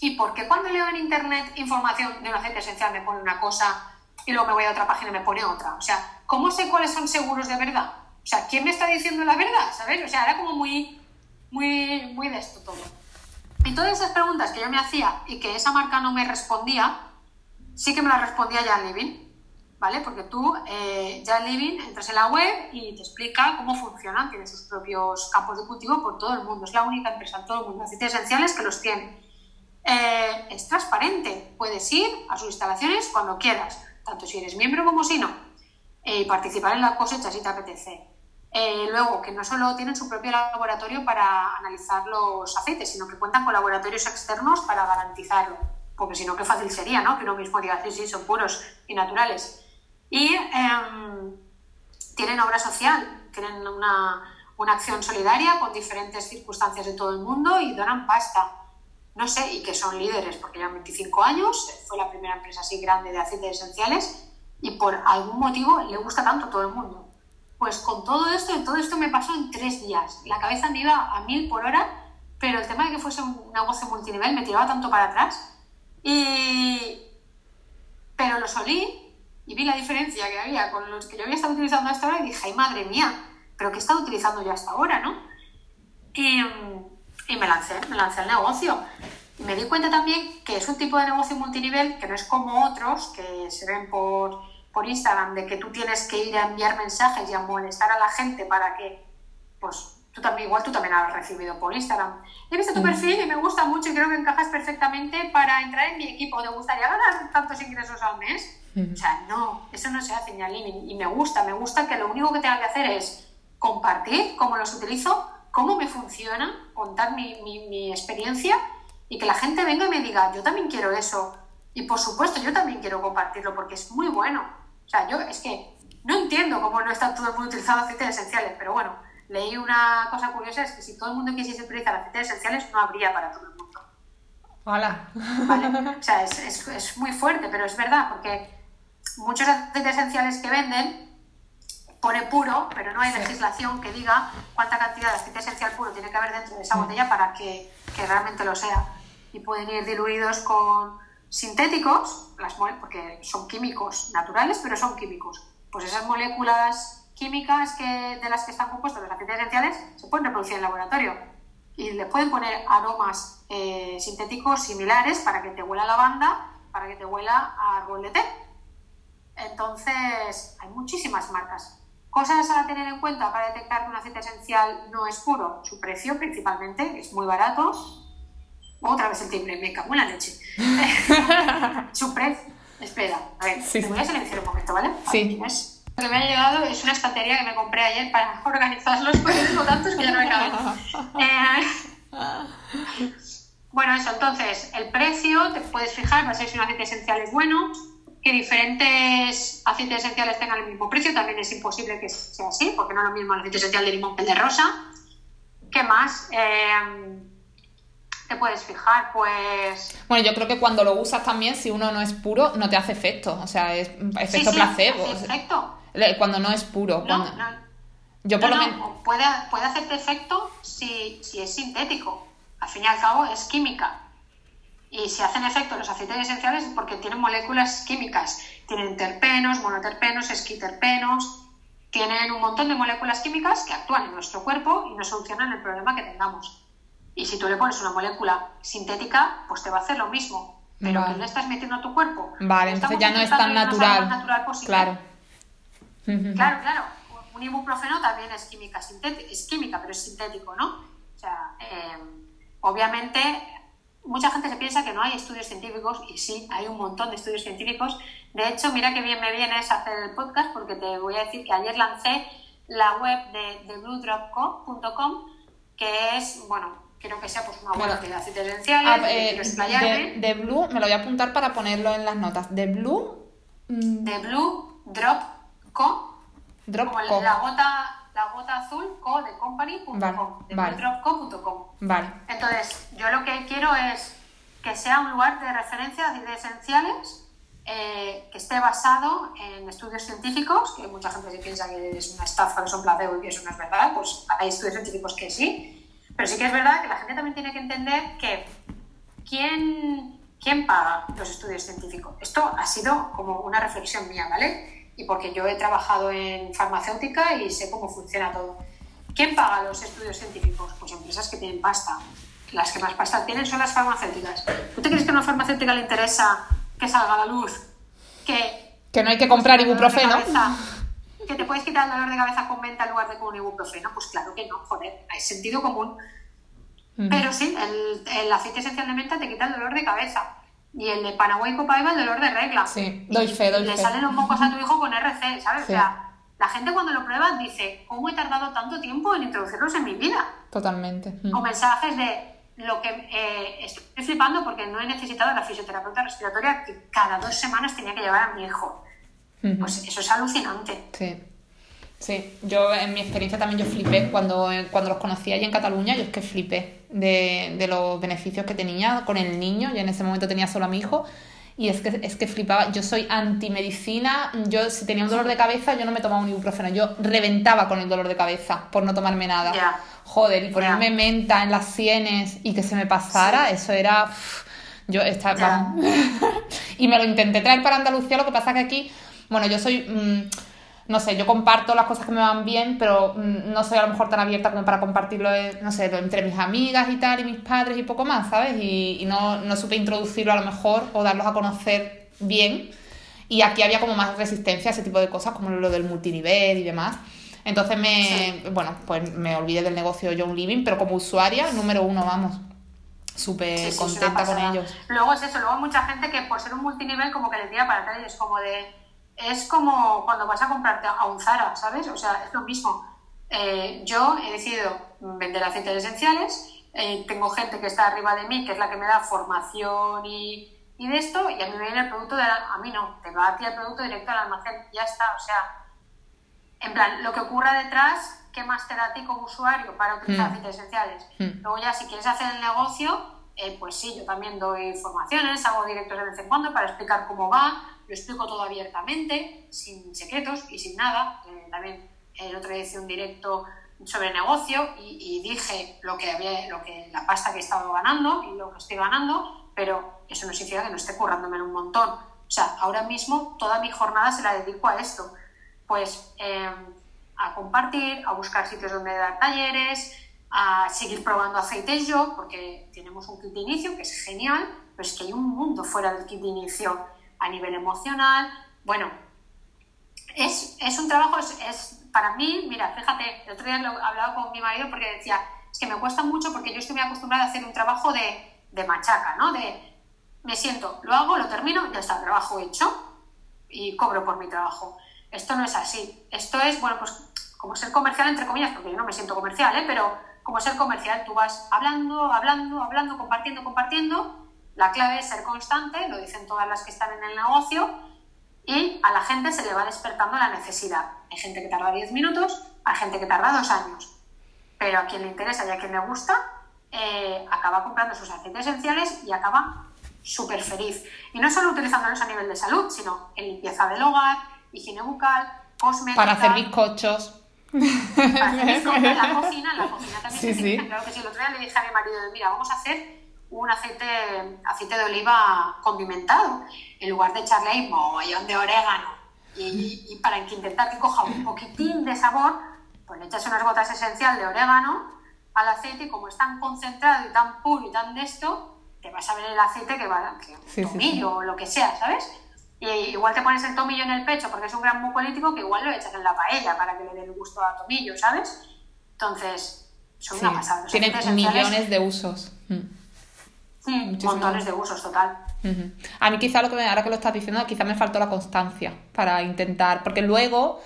¿Y por qué cuando leo en Internet información de un aceite esencial me pone una cosa y luego me voy a otra página y me pone otra? O sea, ¿cómo sé cuáles son seguros de verdad? O sea, ¿quién me está diciendo la verdad? ¿Sabes? O sea, era como muy, muy, muy de esto todo. Y todas esas preguntas que yo me hacía y que esa marca no me respondía, sí que me las respondía Jan Living, ¿vale? Porque tú, eh, Living, entras en la web y te explica cómo funcionan, tiene sus propios campos de cultivo por todo el mundo, es la única empresa en todo el mundo, aceites esenciales que los tiene. Eh, es transparente, puedes ir a sus instalaciones cuando quieras, tanto si eres miembro como si no, eh, y participar en la cosecha si te apetece. Eh, luego, que no solo tienen su propio laboratorio para analizar los aceites, sino que cuentan con laboratorios externos para garantizarlo. Porque si no, qué fácil sería, ¿no? Que uno mismo diga, sí, sí, son puros y naturales. Y em, tienen obra social, tienen una, una acción solidaria con diferentes circunstancias de todo el mundo y donan pasta. No sé, y que son líderes, porque llevan 25 años, fue la primera empresa así grande de aceites esenciales y por algún motivo le gusta tanto a todo el mundo. Pues con todo esto, todo esto me pasó en tres días. La cabeza me iba a mil por hora, pero el tema de que fuese un negocio multinivel me tiraba tanto para atrás. Y... Pero lo solí y vi la diferencia que había con los que yo había estado utilizando hasta ahora y dije, ay madre mía, pero que he estado utilizando yo hasta ahora, ¿no? Y, y me lancé, me lancé al negocio. Y me di cuenta también que es un tipo de negocio multinivel que no es como otros que se ven por por Instagram de que tú tienes que ir a enviar mensajes y a molestar a la gente para que, pues tú también, igual tú también has recibido por Instagram. He visto tu mm. perfil y me gusta mucho y creo que encajas perfectamente para entrar en mi equipo. ¿Te gustaría ganar tantos ingresos al mes? Mm. O sea, no, eso no se hace ni al Y me gusta, me gusta que lo único que tenga que hacer es compartir cómo los utilizo, cómo me funciona, contar mi, mi, mi experiencia y que la gente venga y me diga, yo también quiero eso. Y por supuesto, yo también quiero compartirlo porque es muy bueno. O sea, yo es que no entiendo cómo no está todo el mundo utilizando aceites esenciales, pero bueno, leí una cosa curiosa, es que si todo el mundo quisiese utilizar aceites esenciales, no habría para todo el mundo. Hola. ¿Vale? O sea, es, es, es muy fuerte, pero es verdad, porque muchos aceites esenciales que venden pone puro, pero no hay legislación que diga cuánta cantidad de aceite esencial puro tiene que haber dentro de esa botella para que, que realmente lo sea. Y pueden ir diluidos con sintéticos, las porque son químicos naturales, pero son químicos. Pues esas moléculas químicas que, de las que están compuestos los aceites esenciales se pueden reproducir en laboratorio y le pueden poner aromas eh, sintéticos similares para que te huela lavanda, para que te huela a árbol de té. Entonces, hay muchísimas marcas. Cosas a tener en cuenta para detectar que un aceite esencial no es puro. Su precio principalmente es muy barato, otra vez el timbre, me cago en la leche. Espera, a ver, sí, te voy a silenciar un momento, ¿vale? Sí. Lo que me ha llegado es una estantería que me compré ayer para organizarlos porque tengo tantos que ya no me caben. Eh, bueno, eso, entonces, el precio, te puedes fijar, va a ser si un aceite esencial es bueno, que diferentes aceites esenciales tengan el mismo precio, también es imposible que sea así, porque no es lo mismo el aceite esencial de limón que el de rosa. ¿Qué más? Eh, te puedes fijar, pues... Bueno, yo creo que cuando lo usas también, si uno no es puro, no te hace efecto, o sea, es efecto sí, sí, placebo. Efecto. Cuando no es puro. No, cuando... no. Yo por no, lo no, menos... Puede, puede hacerte efecto si, si es sintético. Al fin y al cabo es química. Y si hacen efecto los aceites esenciales es porque tienen moléculas químicas. Tienen terpenos, monoterpenos, esquiterpenos. Tienen un montón de moléculas químicas que actúan en nuestro cuerpo y nos solucionan el problema que tengamos. Y si tú le pones una molécula sintética, pues te va a hacer lo mismo. Pero Vale. que le estás metiendo a tu cuerpo. Vale, entonces ya no es tan natural. Claro. Claro, claro. Un ibuprofeno también es química sintética, es química, pero es sintético, ¿no? O sea, eh, obviamente mucha gente se piensa que no hay estudios científicos y sí, hay un montón de estudios científicos. De hecho, mira que bien me vienes a hacer el podcast porque te voy a decir que ayer lancé la web de, de bluedropco.com que es, bueno, quiero que sea pues una web Bueno. de aceites esenciales, Ah, de eh, de, de Blue, me lo voy a apuntar para ponerlo en las notas. De Blue mm, de Blue Drop Co, Drop como Co. la gota, la gota azul, co de company.com, Vale, de vale. Vale. Entonces, yo lo que quiero es que sea un lugar de referencia de aceites esenciales eh, que esté basado en estudios científicos, que mucha gente se piensa que es una estafa, que es un placebo y que eso no es verdad, pues hay estudios científicos que sí, pero sí que es verdad que la gente también tiene que entender que quién, quién paga los estudios científicos. Esto ha sido como una reflexión mía, ¿vale? Y porque yo he trabajado en farmacéutica y sé cómo funciona todo. ¿Quién paga los estudios científicos? Pues empresas que tienen pasta. Las que más pasta tienen son las farmacéuticas. ¿Tú te crees que a una farmacéutica le interesa que salga a la luz? Que, que no hay que comprar ibuprofeno. Que te puedes quitar el dolor de cabeza con venta en lugar de con un ibuprofeno. Pues claro que no, joder, hay sentido común. Pero sí, el, el, aceite esencial de menta te quita el dolor de cabeza. Y el de Panagua y Copaiba el dolor de regla. Sí, doy fe, doy y Le salen los mocos a tu hijo con RC, ¿sabes? O sea, la gente cuando lo prueba dice, ¿cómo he tardado tanto tiempo en introducirlos en mi vida? Totalmente. O mensajes de lo que eh, estoy flipando porque no he necesitado la fisioterapeuta respiratoria que cada dos semanas tenía que llevar a mi hijo. Pues eso es alucinante. Sí. Sí, yo en mi experiencia también yo flipé cuando, cuando los conocí allí en Cataluña, yo es que flipé de, de los beneficios que tenía con el niño, yo en ese momento tenía solo a mi hijo y es que, es que flipaba, yo soy antimedicina, yo si tenía un dolor de cabeza yo no me tomaba un ibuprofeno, yo reventaba con el dolor de cabeza por no tomarme nada. Joder, y ponerme menta en las sienes y que se me pasara, eso era... yo estaba... y me lo intenté traer para Andalucía, lo que pasa que aquí, bueno, yo soy... Mm, no sé, yo comparto las cosas que me van bien, pero mm, no soy a lo mejor tan abierta como para compartirlo, eh, no sé, entre mis amigas y tal, y mis padres y poco más, ¿sabes? Y, no, no supe introducirlo a lo mejor o darlos a conocer bien. Y aquí había como más resistencia a ese tipo de cosas, como lo del multinivel y demás. Entonces me, bueno, pues me olvidé del negocio John Living, pero como usuaria, número uno, vamos. Súper contenta con ellos. Luego es eso, luego hay mucha gente que por ser un multinivel como que le tira para atrás y es como de es como cuando vas a comprarte a un Zara, ¿sabes? O sea, es lo mismo. Eh, yo he decidido vender aceites esenciales, eh, tengo gente que está arriba de mí, que es la que me da formación y, y de esto, y a mí me viene el producto, de a mí no, te va a ti el producto directo al almacén, ya está, o sea, en plan, lo que ocurra detrás, ¿qué más te da a ti como usuario para utilizar mm. aceites esenciales? Mm. Luego ya, si quieres hacer el negocio, eh, pues sí, yo también doy formaciones, hago directos de vez en cuando para explicar cómo va, lo explico todo abiertamente, sin secretos y sin nada. Eh, también el otro día hice un directo sobre negocio y, dije lo que había, lo que la pasta que he estado ganando y lo que estoy ganando, pero eso no significa que no esté currándome un montón. O sea, ahora mismo toda mi jornada se la dedico a esto, pues em, a compartir, a buscar sitios donde dar talleres, a seguir probando aceites yo, porque tenemos un kit de inicio que es genial, pero es que hay un mundo fuera del kit de inicio a nivel emocional. Bueno, es, es un trabajo, es, es, para mí, mira, fíjate, el otro día lo hablado con mi marido porque decía, es que me cuesta mucho porque yo estoy muy acostumbrada a hacer un trabajo de, de machaca, ¿no? De me siento, lo hago, lo termino, ya está, trabajo hecho y cobro por mi trabajo. Esto no es así. Esto es, bueno, pues como ser comercial, entre comillas, porque yo no me siento comercial, ¿eh? pero como ser comercial, tú vas hablando, hablando, hablando, compartiendo, compartiendo, la clave es ser constante, lo dicen todas las que están en el negocio, y a la gente se le va despertando la necesidad. Hay gente que tarda 10 minutos, hay gente que tarda 2 años. Pero a quien le interesa y a quien le gusta, eh, acaba comprando sus aceites esenciales y acaba súper feliz. Y no solo utilizándolos a nivel de salud, sino en limpieza del hogar, higiene bucal, cosmética. Para hacer bizcochos. Para hacer bizcochos en la cocina, en la cocina también sí, sí. Claro que sí, el otro día le dije a mi marido, mira, vamos a hacer un aceite, aceite de oliva condimentado, en lugar de echarle ahí mogollón de orégano. Y, para intentar que coja un poquitín de sabor, pues le echas unas gotas esencial de orégano al aceite y como es tan concentrado y tan puro y tan de esto, te vas a ver el aceite que va, que tomillo o lo que sea, ¿sabes? Y igual te pones el tomillo en el pecho porque es un gran mucolítico que igual lo echas en la paella para que le dé el gusto a tomillo, ¿sabes? Entonces, son una pasada. Tiene millones de usos. Mm. Sí, montones de usos, total. A mí quizá lo que ahora que lo estás diciendo, quizá me faltó la constancia para intentar, porque luego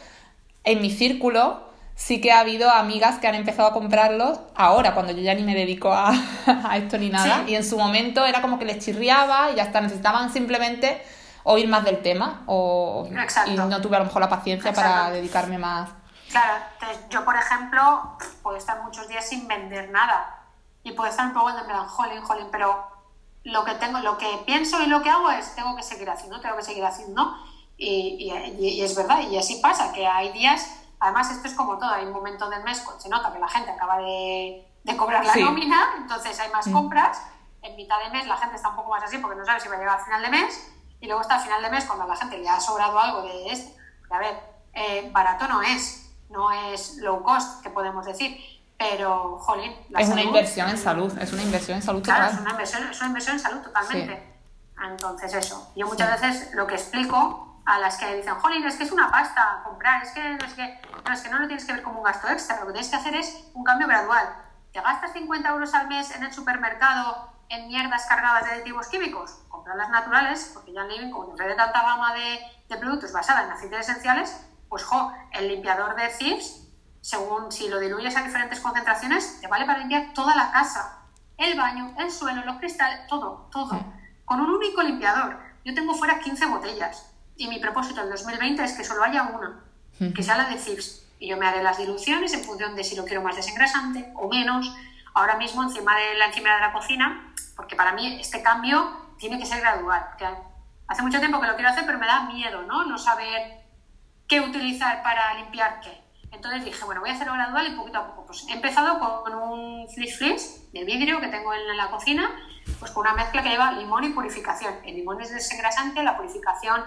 en mi círculo sí que ha habido amigas que han empezado a comprarlos ahora, cuando yo ya ni me dedico a, esto ni nada, y en su momento era como que les chirriaba y ya está, necesitaban simplemente oír más del tema o, y no tuve a lo mejor la paciencia para dedicarme más. Claro, yo por ejemplo puedo estar muchos días sin vender nada y puede estar un poco en plan, jolín, jolín, pero lo que tengo, lo que pienso y lo que hago es tengo que seguir haciendo, tengo que seguir haciendo. Y, y, es verdad, y así pasa, que hay días, además esto es como todo, hay un momento del mes cuando se nota que la gente acaba de, de cobrar la nómina, entonces hay más mm. compras, en mitad de mes la gente está un poco más así porque no sabe si va a llegar al final de mes, y luego está al final de mes cuando a la gente le ha sobrado algo de esto. A ver, eh, barato no es, no es low cost, que podemos decir, pero, jolín, Es una inversión en salud, es una inversión en salud claro, es una inversión, es una inversión en salud totalmente. Entonces, eso. Yo muchas veces lo que explico a las que dicen, jolín, es que es una pasta comprar, es que no, es que, no, es que no lo tienes que ver como un gasto extra, lo que tienes que hacer es un cambio gradual. ¿Te gastas 50 euros al mes en el supermercado en mierdas cargadas de aditivos químicos? las naturales, porque ya Living, como de tanta gama de, de productos basada en aceites esenciales, pues jo, el limpiador de CIPS, según si lo diluyes a diferentes concentraciones, te vale para limpiar toda la casa. El baño, el suelo, los cristales, todo, todo. Con un único limpiador. Yo tengo fuera 15 botellas y mi propósito en 2020 es que solo haya una, que sea la de CIPS. Y yo me haré las diluciones en función de si lo quiero más desengrasante o menos. Ahora mismo encima de la encimera de la cocina, porque para mí este cambio tiene que ser gradual. hace mucho tiempo que lo quiero hacer, pero me da miedo, ¿no? No saber qué utilizar para limpiar qué. Entonces dije, bueno, voy a hacerlo gradual y poquito a poco. Pues he empezado con un flish flish de vidrio que tengo en la cocina, pues con una mezcla que lleva limón y purificación. El limón es desengrasante, la purificación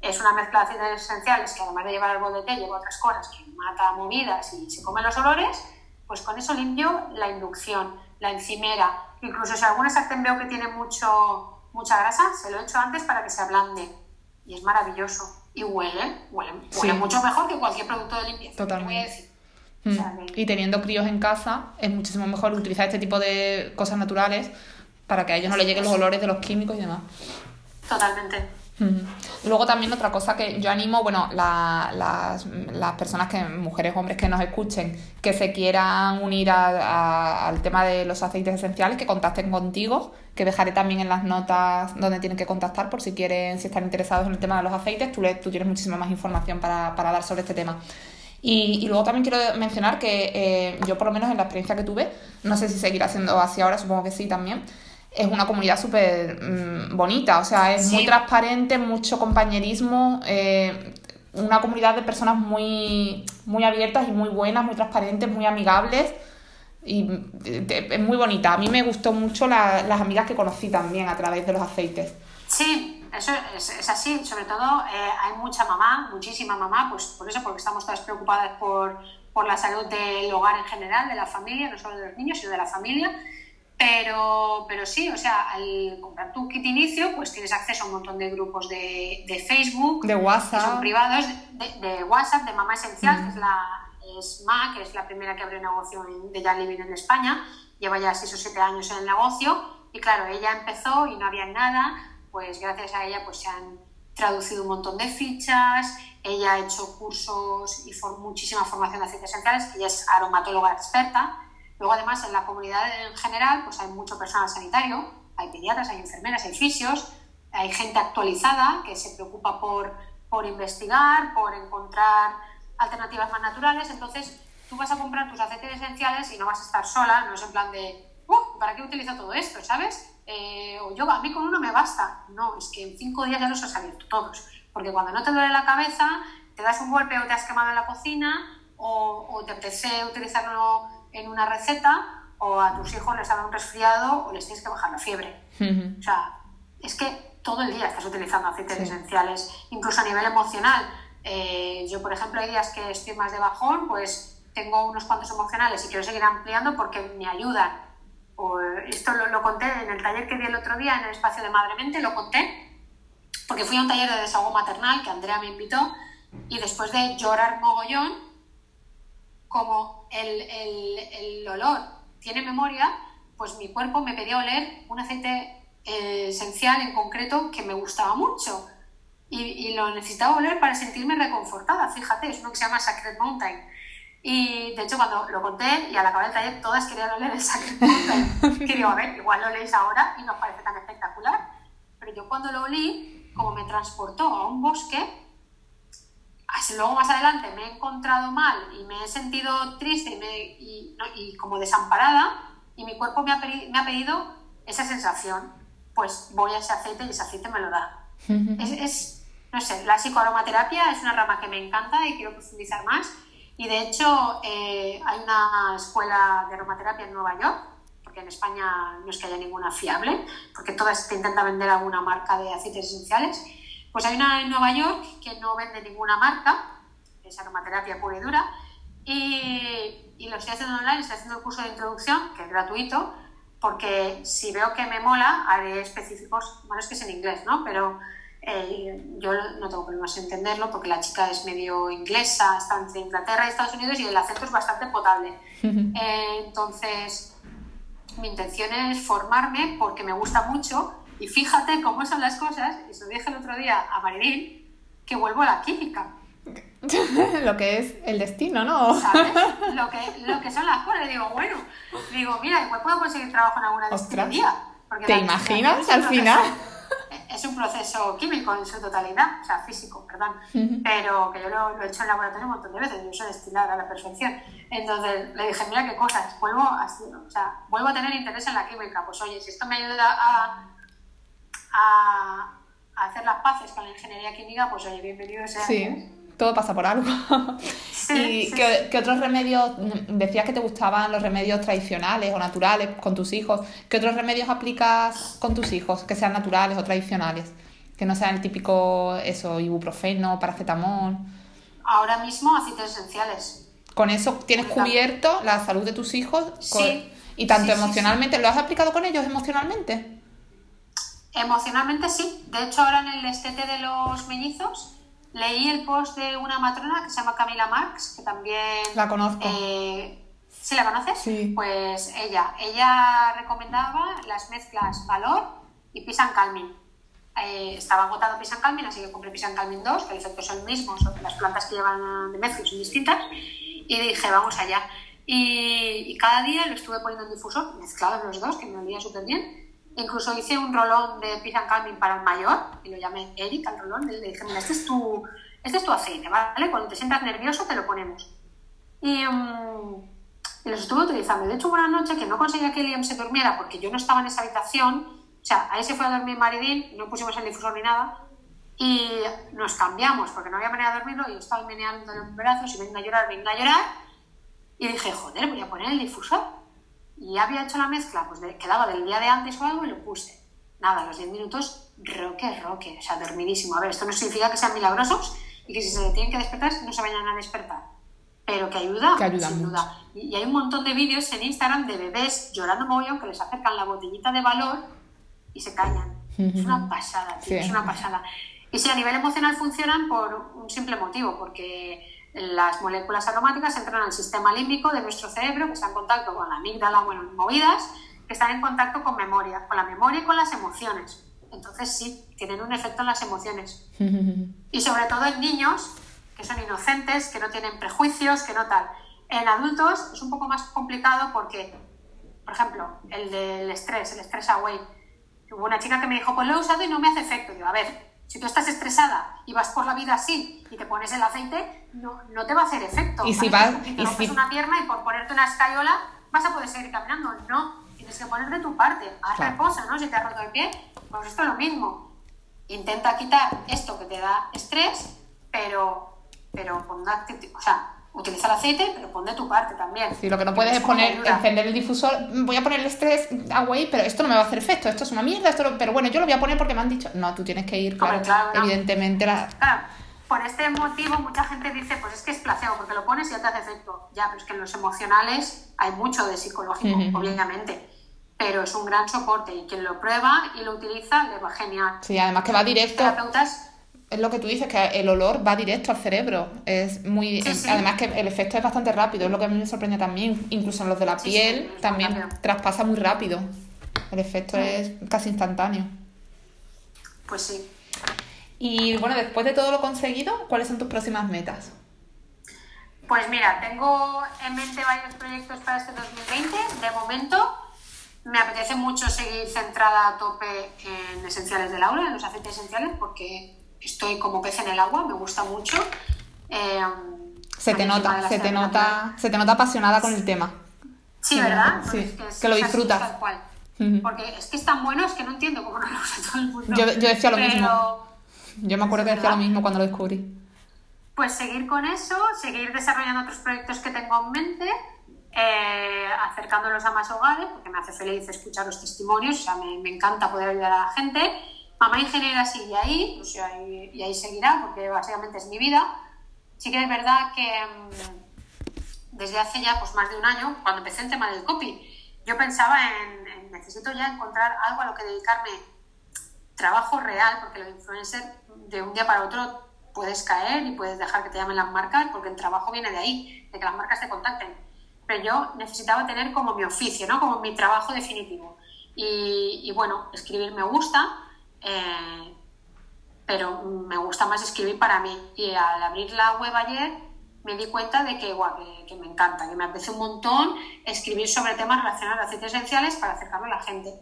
es una mezcla de aceites esenciales que además de llevar el de té lleva otras cosas que mata movidas y se comen los olores, pues con eso limpio la inducción, la encimera, incluso si alguna sartén veo que tiene mucho mucha grasa, se lo he hecho antes para que se ablande. Y es maravilloso. Y huele, huele, huele mucho mejor que cualquier producto de limpieza. Totalmente. Mm. Y teniendo críos en casa, es muchísimo mejor utilizar este tipo de cosas naturales para que a ellos no les lleguen los olores de los químicos y demás. Totalmente. Luego también otra cosa que yo animo, bueno, las, las, personas que, mujeres, hombres que nos escuchen, que se quieran unir al tema de los aceites esenciales, que contacten contigo, que dejaré también en las notas donde tienen que contactar por si quieren, si están interesados en el tema de los aceites, tú, tú tienes muchísima más información para, para dar sobre este tema. Y, luego también quiero mencionar que eh, yo por lo menos en la experiencia que tuve, no sé si seguirá siendo así ahora, supongo que sí también, es una comunidad súper mm, bonita, o sea, es muy transparente, mucho compañerismo, eh, una comunidad de personas muy, muy abiertas y muy buenas, muy transparentes, muy amigables y eh, es muy bonita. A mí me gustó mucho las amigas que conocí también a través de los aceites. Sí, eso es, así, sobre todo eh, hay mucha mamá, muchísima mamá, pues por eso, porque estamos todas preocupadas por, por la salud del hogar en general, de la familia, no solo de los niños, sino de la familia. Pero, pero sí, o sea, al comprar tu kit inicio, pues tienes acceso a un montón de grupos de, de Facebook, de WhatsApp, que son privados, de, de WhatsApp, de Mamá Esencial, que es la es Ma, que es la primera que abrió negocio de Jan Living en España, lleva ya 6 o 7 años en el negocio, y claro, ella empezó y no había nada, pues gracias a ella pues se han traducido un montón de fichas, ella ha hecho cursos y muchísima formación de aceites esenciales, ella es aromatóloga experta, Luego, además, en la comunidad en general, pues hay mucho personal sanitario, hay pediatras, hay enfermeras, hay fisios, hay gente actualizada que se preocupa por, por investigar, por encontrar alternativas más naturales. Entonces, tú vas a comprar tus aceites esenciales y no vas a estar sola, no es en plan de, uh, ¿para qué utilizo todo esto? ¿Sabes? Eh, o yo, a mí con uno me basta. No, es que en cinco días ya los has abierto todos. Porque cuando no te duele la cabeza, te das un golpe o te has quemado en la cocina o, o te apetece utilizarlo en una receta o a tus hijos les ha dado un resfriado o les tienes que bajar la fiebre. O sea, es que todo el día estás utilizando aceites esenciales, incluso a nivel emocional. Eh, yo, por ejemplo, hay días que estoy más de bajón, pues tengo unos cuantos emocionales y quiero seguir ampliando porque me ayudan. O, esto lo, conté en el taller que di el otro día en el espacio de Madre Mente, lo conté, porque fui a un taller de desahogo maternal que Andrea me invitó y después de llorar mogollón, como el, el, el, olor tiene memoria, pues mi cuerpo me pedía oler un aceite eh, esencial en concreto que me gustaba mucho. Y, y, lo necesitaba oler para sentirme reconfortada. Fíjate, es uno que se llama Sacred Mountain. Y de hecho, cuando lo conté y al acabar el taller, todas querían oler el Sacred Mountain. que digo, a ver, igual lo leéis ahora y no os parece tan espectacular. Pero yo cuando lo olí, como me transportó a un bosque, luego más adelante me he encontrado mal y me he sentido triste y, me, y, como desamparada y mi cuerpo me ha, me ha pedido esa sensación. pues voy a ese aceite y ese aceite me lo da. es, es, no sé, la psicoaromaterapia es una rama que me encanta y quiero profundizar más. Y de hecho, eh, hay una escuela de aromaterapia en Nueva York, porque en España no es que haya ninguna fiable, porque todas te intentan vender alguna marca de aceites esenciales. Pues hay una en Nueva York que no vende ninguna marca, es aromaterapia pura y dura, y, y lo estoy haciendo online, estoy haciendo el curso de introducción, que es gratuito, porque si veo que me mola, haré específicos, bueno, es que es en inglés, ¿no? Pero eh, yo no tengo problemas en entenderlo porque la chica es medio inglesa, está entre Inglaterra y Estados Unidos y el acento es bastante potable. Eh, entonces, mi intención es formarme porque me gusta mucho y fíjate cómo son las cosas, y se lo dije el otro día a Marilyn, que vuelvo a la química. lo que es el destino, ¿no? ¿Sabes? Lo que, lo que son las cosas. Digo, bueno, digo, mira, igual puedo conseguir trabajo en alguna día. ¿Te imaginas al final? Es un proceso químico en su totalidad, o sea, físico, perdón, pero que yo lo, he hecho en laboratorio un montón de veces, yo soy destilar a la perfección. Entonces le dije, mira qué cosas, vuelvo a, o sea, vuelvo a tener interés en la química, pues oye, si esto me ayuda a, a, hacer las paces con la ingeniería química, pues oye, bienvenido sea. Sí todo pasa por algo. ¿Y ¿qué, otros remedios? Decías que te gustaban los remedios tradicionales o naturales con tus hijos. ¿Qué otros remedios aplicas con tus hijos que sean naturales o tradicionales? Que no sean el típico, eso, ibuprofeno, paracetamol. Ahora mismo aceites esenciales. ¿Con eso tienes cubierto la salud de tus hijos? Sí. ¿Y tanto emocionalmente? ¿Lo has aplicado con ellos emocionalmente? Emocionalmente sí. De hecho, ahora en el estete de los mellizos Leí el post de una matrona que se llama Camila Marx, que también... La conozco. Eh, ¿Sí la conoces? Sí. Pues ella, ella recomendaba las mezclas Valor y Pisan Calming. Eh, estaba agotado Pisan Calming, así que compré Pisan Calming 2, que el efecto es el mismo, las plantas que llevan de mezcla son distintas, y dije, vamos allá. Y, y, cada día lo estuve poniendo en difusor, mezclados los dos, que me olía súper bien, Incluso hice un rolón de Peace and Calming para el mayor, y lo llamé Eric al rolón, y le dije, mira, este es tu, este es tu aceite, ¿vale? Cuando te sientas nervioso te lo ponemos. Y, um, y los estuve utilizando. De hecho, una noche que no conseguía que Liam se durmiera porque yo no estaba en esa habitación, o sea, ahí se fue a dormir Maridín, no pusimos el difusor ni nada, y nos cambiamos porque no había manera de dormirlo, y yo estaba meneando en brazos y venga a llorar, venga a llorar, y dije, joder, voy a poner el difusor y había hecho la mezcla, pues quedaba del día de antes o algo y lo puse. Nada, los 10 minutos, roque, roque, o sea, dormidísimo. A ver, esto no significa que sean milagrosos y que si se tienen que despertar, no se vayan a despertar. Pero que ayuda, que ayuda sin duda. Y, hay un montón de vídeos en Instagram de bebés llorando mogollón que les acercan la botellita de valor y se callan. Es una pasada, tío, es una pasada. Y si a nivel emocional funcionan por un simple motivo, porque las moléculas aromáticas entran al sistema límbico de nuestro cerebro, que está en contacto con la amígdala, bueno, movidas, que están en contacto con memoria, con la memoria y con las emociones. Entonces sí, tienen un efecto en las emociones. Y sobre todo en niños, que son inocentes, que no tienen prejuicios, que no tal. En adultos es un poco más complicado porque, por ejemplo, el del estrés, el estrés away. Hubo una chica que me dijo, pues lo he usado y no me hace efecto. Digo, a ver, si tú estás estresada y vas por la vida así y te pones el aceite, no, no te va a hacer efecto. Y si vas. Y te rompes una pierna y por ponerte una escayola vas a poder seguir caminando. No, tienes que poner de tu parte. Haz reposo, ¿no? Si te has roto el pie, pues esto es lo mismo. Intenta quitar esto que te da estrés, pero, pero con una o sea, utiliza el aceite, pero pon de tu parte también. Sí, lo que no puedes es poner, encender el difusor, voy a poner el estrés away, pero esto no me va a hacer efecto, esto es una mierda, esto pero bueno, yo lo voy a poner porque me han dicho, no, tú tienes que ir, claro, evidentemente la... Claro, por este motivo mucha gente dice, pues es que es placebo, porque lo pones y ya te hace efecto. Ya, pero es que en los emocionales hay mucho de psicológico, obviamente pero es un gran soporte y quien lo prueba y lo utiliza le va genial. Sí, además que va directo. Terapeutas es lo que tú dices, que el olor va directo al cerebro. Es muy. Además que el efecto es bastante rápido, es lo que a mí me sorprende también. Incluso en los de la piel también traspasa muy rápido. El efecto es casi instantáneo. Pues sí. Y bueno, después de todo lo conseguido, ¿cuáles son tus próximas metas? Pues mira, tengo en mente varios proyectos para este 2020. De momento, me apetece mucho seguir centrada a tope en esenciales de Laura, en los aceites esenciales, porque estoy como pez en el agua, me gusta mucho. Eh, se te nota, se te nota, se te nota apasionada con el tema. Sí, ¿verdad? Sí, que, lo disfrutas. Porque es que es tan bueno, es que no entiendo cómo no lo usa todo el mundo. Yo, yo decía lo Pero- mismo. Yo me acuerdo que decía lo mismo cuando lo descubrí. Pues seguir con eso, seguir desarrollando otros proyectos que tengo en mente, eh, acercándolos a más hogares, porque me hace feliz escuchar los testimonios, o sea, me, me encanta poder ayudar a la gente. Mamá ingeniera sigue ahí, sea, y, y ahí seguirá, porque básicamente es mi vida. Sí que es verdad que mm, desde hace ya pues, más de un año, cuando empecé el tema del copy, yo pensaba en, en necesito ya encontrar algo a lo que dedicarme trabajo real, porque los influencers de un día para otro puedes caer y puedes dejar que te llamen las marcas, porque el trabajo viene de ahí, de que las marcas te contacten. Pero yo necesitaba tener como mi oficio, ¿no? como mi trabajo definitivo. Y, y bueno, escribir me gusta, eh, pero me gusta más escribir para mí. Y al abrir la web ayer me di cuenta de que, guau, que, que me encanta, que me apetece un montón escribir sobre temas relacionados a aceites esenciales para acercarme a la gente.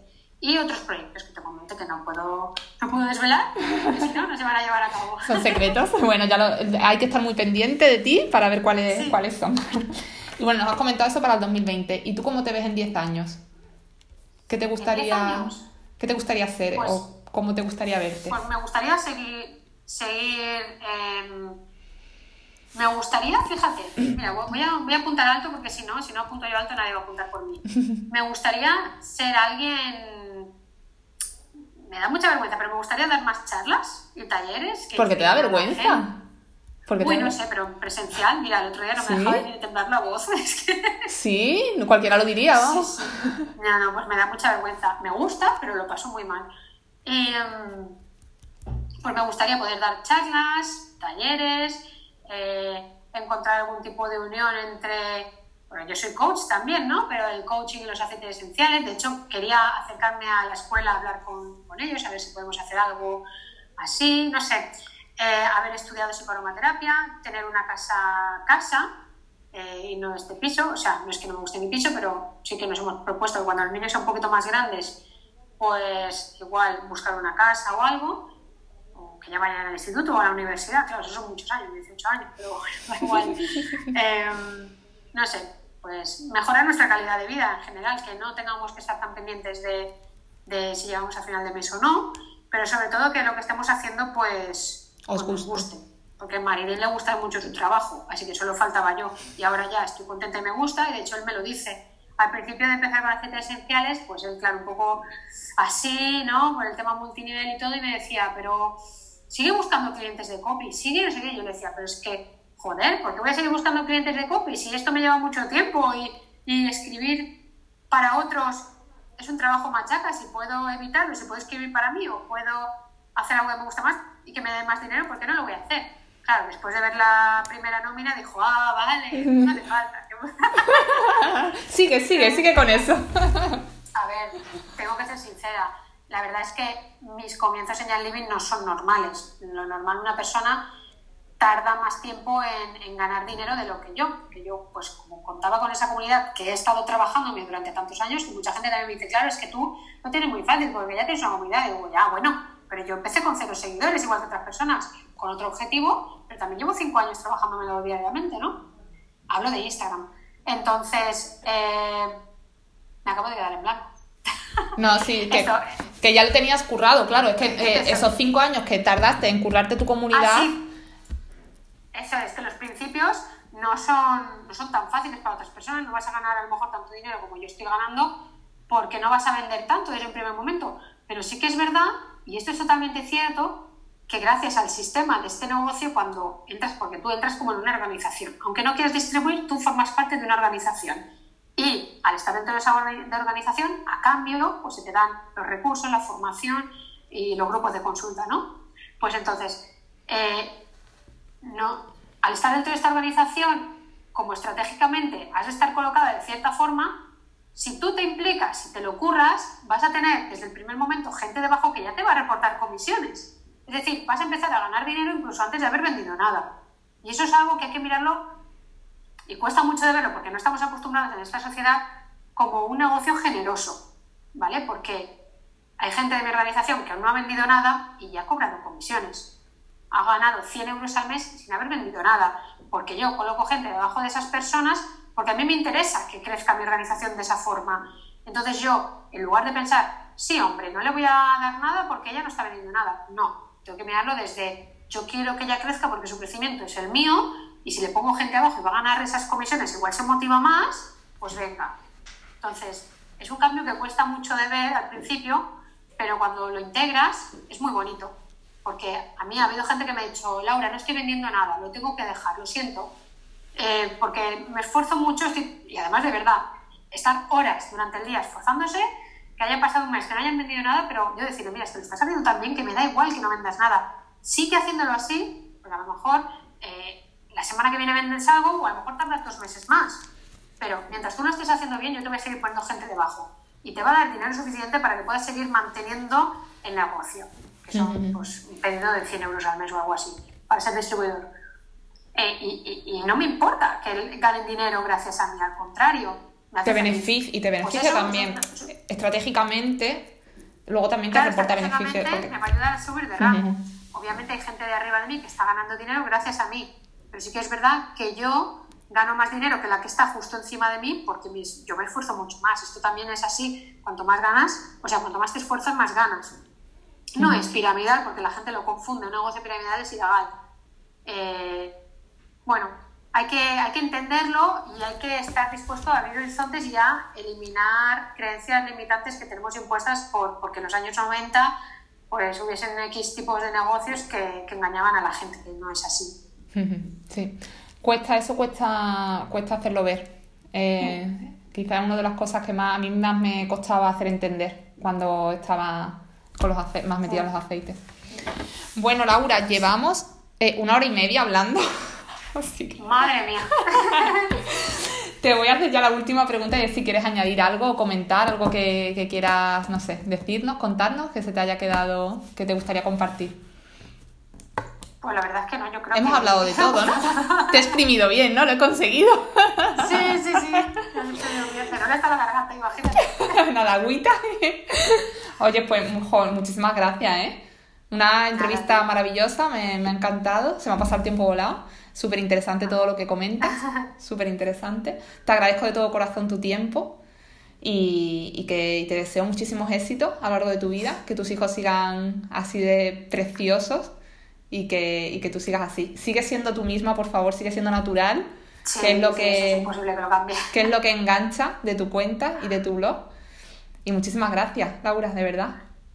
Y otros proyectos que tengo en mente que no puedo, no puedo desvelar, porque si no, no se van a llevar a cabo. Son secretos. Bueno, ya lo- hay que estar muy pendiente de ti para ver cuáles, Sí. cuáles son. Y bueno, nos has comentado eso para el 2020. ¿Y tú cómo te ves en 10 años? ¿Qué te gustaría? ¿qué te gustaría hacer Pues- o cómo te gustaría verte? Pues me gustaría seguir, seguir em, me gustaría, fíjate, mira, voy a, voy a apuntar alto porque si no, si no apunto yo alto nadie va a apuntar por mí. Me gustaría ser alguien, me da mucha vergüenza, pero me gustaría dar más charlas y talleres. que Porque te da vergüenza. Porque no sé, pero en presencial, mira, el otro día no ¿Sí? me dejaba ni de temblar la voz. Es que... Sí, cualquiera lo diría, vamos. No, no, pues me da mucha vergüenza. Me gusta, pero lo paso muy mal. Em, pues me gustaría poder dar charlas, talleres, eh, encontrar algún tipo de unión entre... Bueno, yo soy coach también, ¿no? Pero el coaching y los aceites esenciales. De hecho, quería acercarme a la escuela a hablar con, con ellos, a ver si podemos hacer algo así, no sé. Eh, haber estudiado psicoaromaterapia, tener una casa casa eh, y no este piso, o sea, no es que no me guste mi piso, pero sí que nos hemos propuesto que cuando los niños son un poquito más grandes, pues igual buscar una casa o algo, o que ya vayan al instituto o a la universidad, claro, eso son muchos años, 18 años, pero bueno, da igual. Em, no sé, pues mejorar nuestra calidad de vida en general, que no tengamos que estar tan pendientes de, de si llegamos a final de mes o no, pero sobre todo que lo que estemos haciendo pues, Os pues nos guste. guste. Porque a Marilyn le gusta mucho su trabajo, así que solo faltaba yo. Y ahora ya estoy contenta y me gusta, y de hecho él me lo dice. Al principio de empezar con aceites esenciales, pues él, claro, un poco así, ¿no? Por el tema multinivel y todo, y me decía, pero sigue buscando clientes de copy, sigue, qué. Yo le decía, pero es que, joder, ¿por qué voy a seguir buscando clientes de copy si esto me lleva mucho tiempo y, y escribir para otros es un trabajo machaca? Si puedo evitarlo, si puedo escribir para mí o puedo hacer algo que me gusta más y que me dé más dinero, ¿por qué no lo voy a hacer? Claro, después de ver la primera nómina dijo, ah, vale, no hace falta. Sigue, sigue, sigue con eso. A ver, tengo que ser sincera. La verdad es que mis comienzos en Young Living no son normales. Lo normal, una persona tarda más tiempo en, en ganar dinero de lo que yo. Que yo, pues como contaba con esa comunidad que he estado trabajando durante tantos años, y mucha gente también me dice, claro, es que tú no tienes muy fácil porque ya tienes una comunidad. Y digo, ya, bueno, pero yo empecé con cero seguidores, igual que otras personas, con otro objetivo, pero también llevo cinco años trabajándomelo diariamente, ¿no? Hablo de Instagram. Entonces, eh, me acabo de quedar en blanco. No, sí, que, que ya lo tenías currado, claro. Es que eh, Eso. esos cinco años que tardaste en currarte tu comunidad. Ah, sí. Eso es, que los principios no son, no son tan fáciles para otras personas, no vas a ganar a lo mejor tanto dinero como yo estoy ganando porque no vas a vender tanto desde un primer momento. Pero sí que es verdad, y esto es totalmente cierto, que gracias al sistema de este negocio, cuando entras, porque tú entras como en una organización, aunque no quieras distribuir, tú formas parte de una organización. Y al estar dentro de esa organización, a cambio, pues se te dan los recursos, la formación y los grupos de consulta, ¿no? Pues entonces, eh, no, al estar dentro de esta organización, como estratégicamente has de estar colocada de cierta forma, si tú te implicas, si te lo curras, vas a tener desde el primer momento gente debajo que ya te va a reportar comisiones. Es decir, vas a empezar a ganar dinero incluso antes de haber vendido nada. Y eso es algo que hay que mirarlo y cuesta mucho de verlo porque no estamos acostumbrados en esta sociedad como un negocio generoso, ¿vale? Porque hay gente de mi organización que aún no ha vendido nada y ya ha cobrado comisiones. Ha ganado 100 euros al mes sin haber vendido nada, porque yo coloco gente debajo de esas personas porque a mí me interesa que crezca mi organización de esa forma. Entonces yo, en lugar de pensar, sí, hombre, no le voy a dar nada porque ella no está vendiendo nada, no, tengo que mirarlo desde yo quiero que ella crezca porque su crecimiento es el mío y si le pongo gente abajo y va a ganar esas comisiones, igual se motiva más, pues venga. Entonces, es un cambio que cuesta mucho de ver al principio, pero cuando lo integras es muy bonito. Porque a mí ha habido gente que me ha dicho, Laura, no estoy vendiendo nada, lo tengo que dejar, lo siento. Eh, porque me esfuerzo mucho y además de verdad, estar horas durante el día esforzándose, que haya pasado un mes, que no hayan vendido nada, pero yo decirle, mira, es que lo estás haciendo tan bien que me da igual que no vendas nada. Sigue haciéndolo así, porque a lo mejor eh, la semana que viene vendes algo o a lo mejor tardas dos meses más. Pero mientras tú lo estés haciendo bien, yo te voy a seguir poniendo gente debajo. Y te va a dar dinero suficiente para que puedas seguir manteniendo el negocio, que son pues, un pedido de 100 euros al mes o algo así, para ser distribuidor. Eh, y, y, no me importa que ganen dinero gracias a mí, al contrario. Te beneficia, y te pues beneficia también estratégicamente, luego también te reporta beneficios. Me va a ayudar a subir de rango. Obviamente hay gente de arriba de mí que está ganando dinero gracias a mí, pero sí que es verdad que yo gano más dinero que la que está justo encima de mí porque mis, yo me esfuerzo mucho más. Esto también es así. Cuanto más ganas, o sea, cuanto más te esfuerzas, más ganas. No es piramidal porque la gente lo confunde. Un negocio piramidal es ilegal. Eh, bueno, hay que, hay que entenderlo y hay que estar dispuesto a abrir horizontes y a eliminar creencias limitantes que tenemos impuestas por, porque en los años 90 pues hubiesen X tipos de negocios que, que engañaban a la gente, que no es así. Sí, cuesta, eso cuesta, cuesta hacerlo ver. Eh, quizás es una de las cosas que más a mí más me costaba hacer entender cuando estaba con los más metida en los aceites. Bueno, Laura, llevamos eh, una hora y media hablando. Madre mía. Te voy a hacer ya la última pregunta y es si quieres añadir algo o comentar algo que, que quieras, no sé, decirnos, contarnos, que se te haya quedado, que te gustaría compartir. Pues la verdad es que no, yo creo Hemos hablado de todo, ¿no? Te he exprimido bien, ¿no? Lo he conseguido. Sí, sí, sí. Pero no está la garganta, imagínate. Nada, agüita. Oye, pues, muchísimas gracias, ¿eh? Una entrevista maravillosa, me, me, ha encantado. Se me ha pasado el tiempo volado. Súper interesante todo lo que comentas. Súper interesante. Te agradezco de todo corazón tu tiempo y, y que y te deseo muchísimos éxitos a lo largo de tu vida. Que tus hijos sigan así de preciosos y que, y que tú sigas así. Sigue siendo tú misma, por favor, sigue siendo natural, que es lo que, es imposible que, lo que es lo que engancha de tu cuenta y de tu blog. Y muchísimas gracias, Laura, de verdad.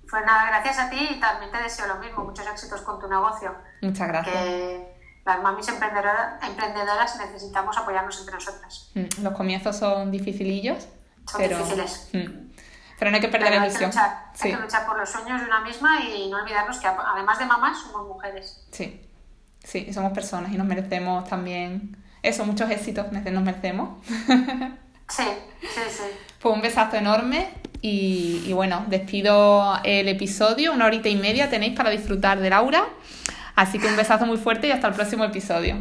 Pues nada, gracias a ti y también te deseo lo mismo, muchos éxitos con tu negocio. Muchas gracias. Que las mamis emprendedoras, emprendedoras necesitamos apoyarnos entre nosotras. Mm, los comienzos son dificilillos. Son difíciles. Mm, pero no hay que perder la ilusión. Hay que, luchar, por los sueños de una misma y no olvidarnos que además de mamás somos mujeres. Sí, sí, somos personas y nos merecemos también eso, muchos éxitos nos merecemos. sí, sí, sí. Pues un besazo enorme y, y, bueno, despido el episodio, una horita y media tenéis para disfrutar de Laura. Así que un besazo muy fuerte y hasta el próximo episodio.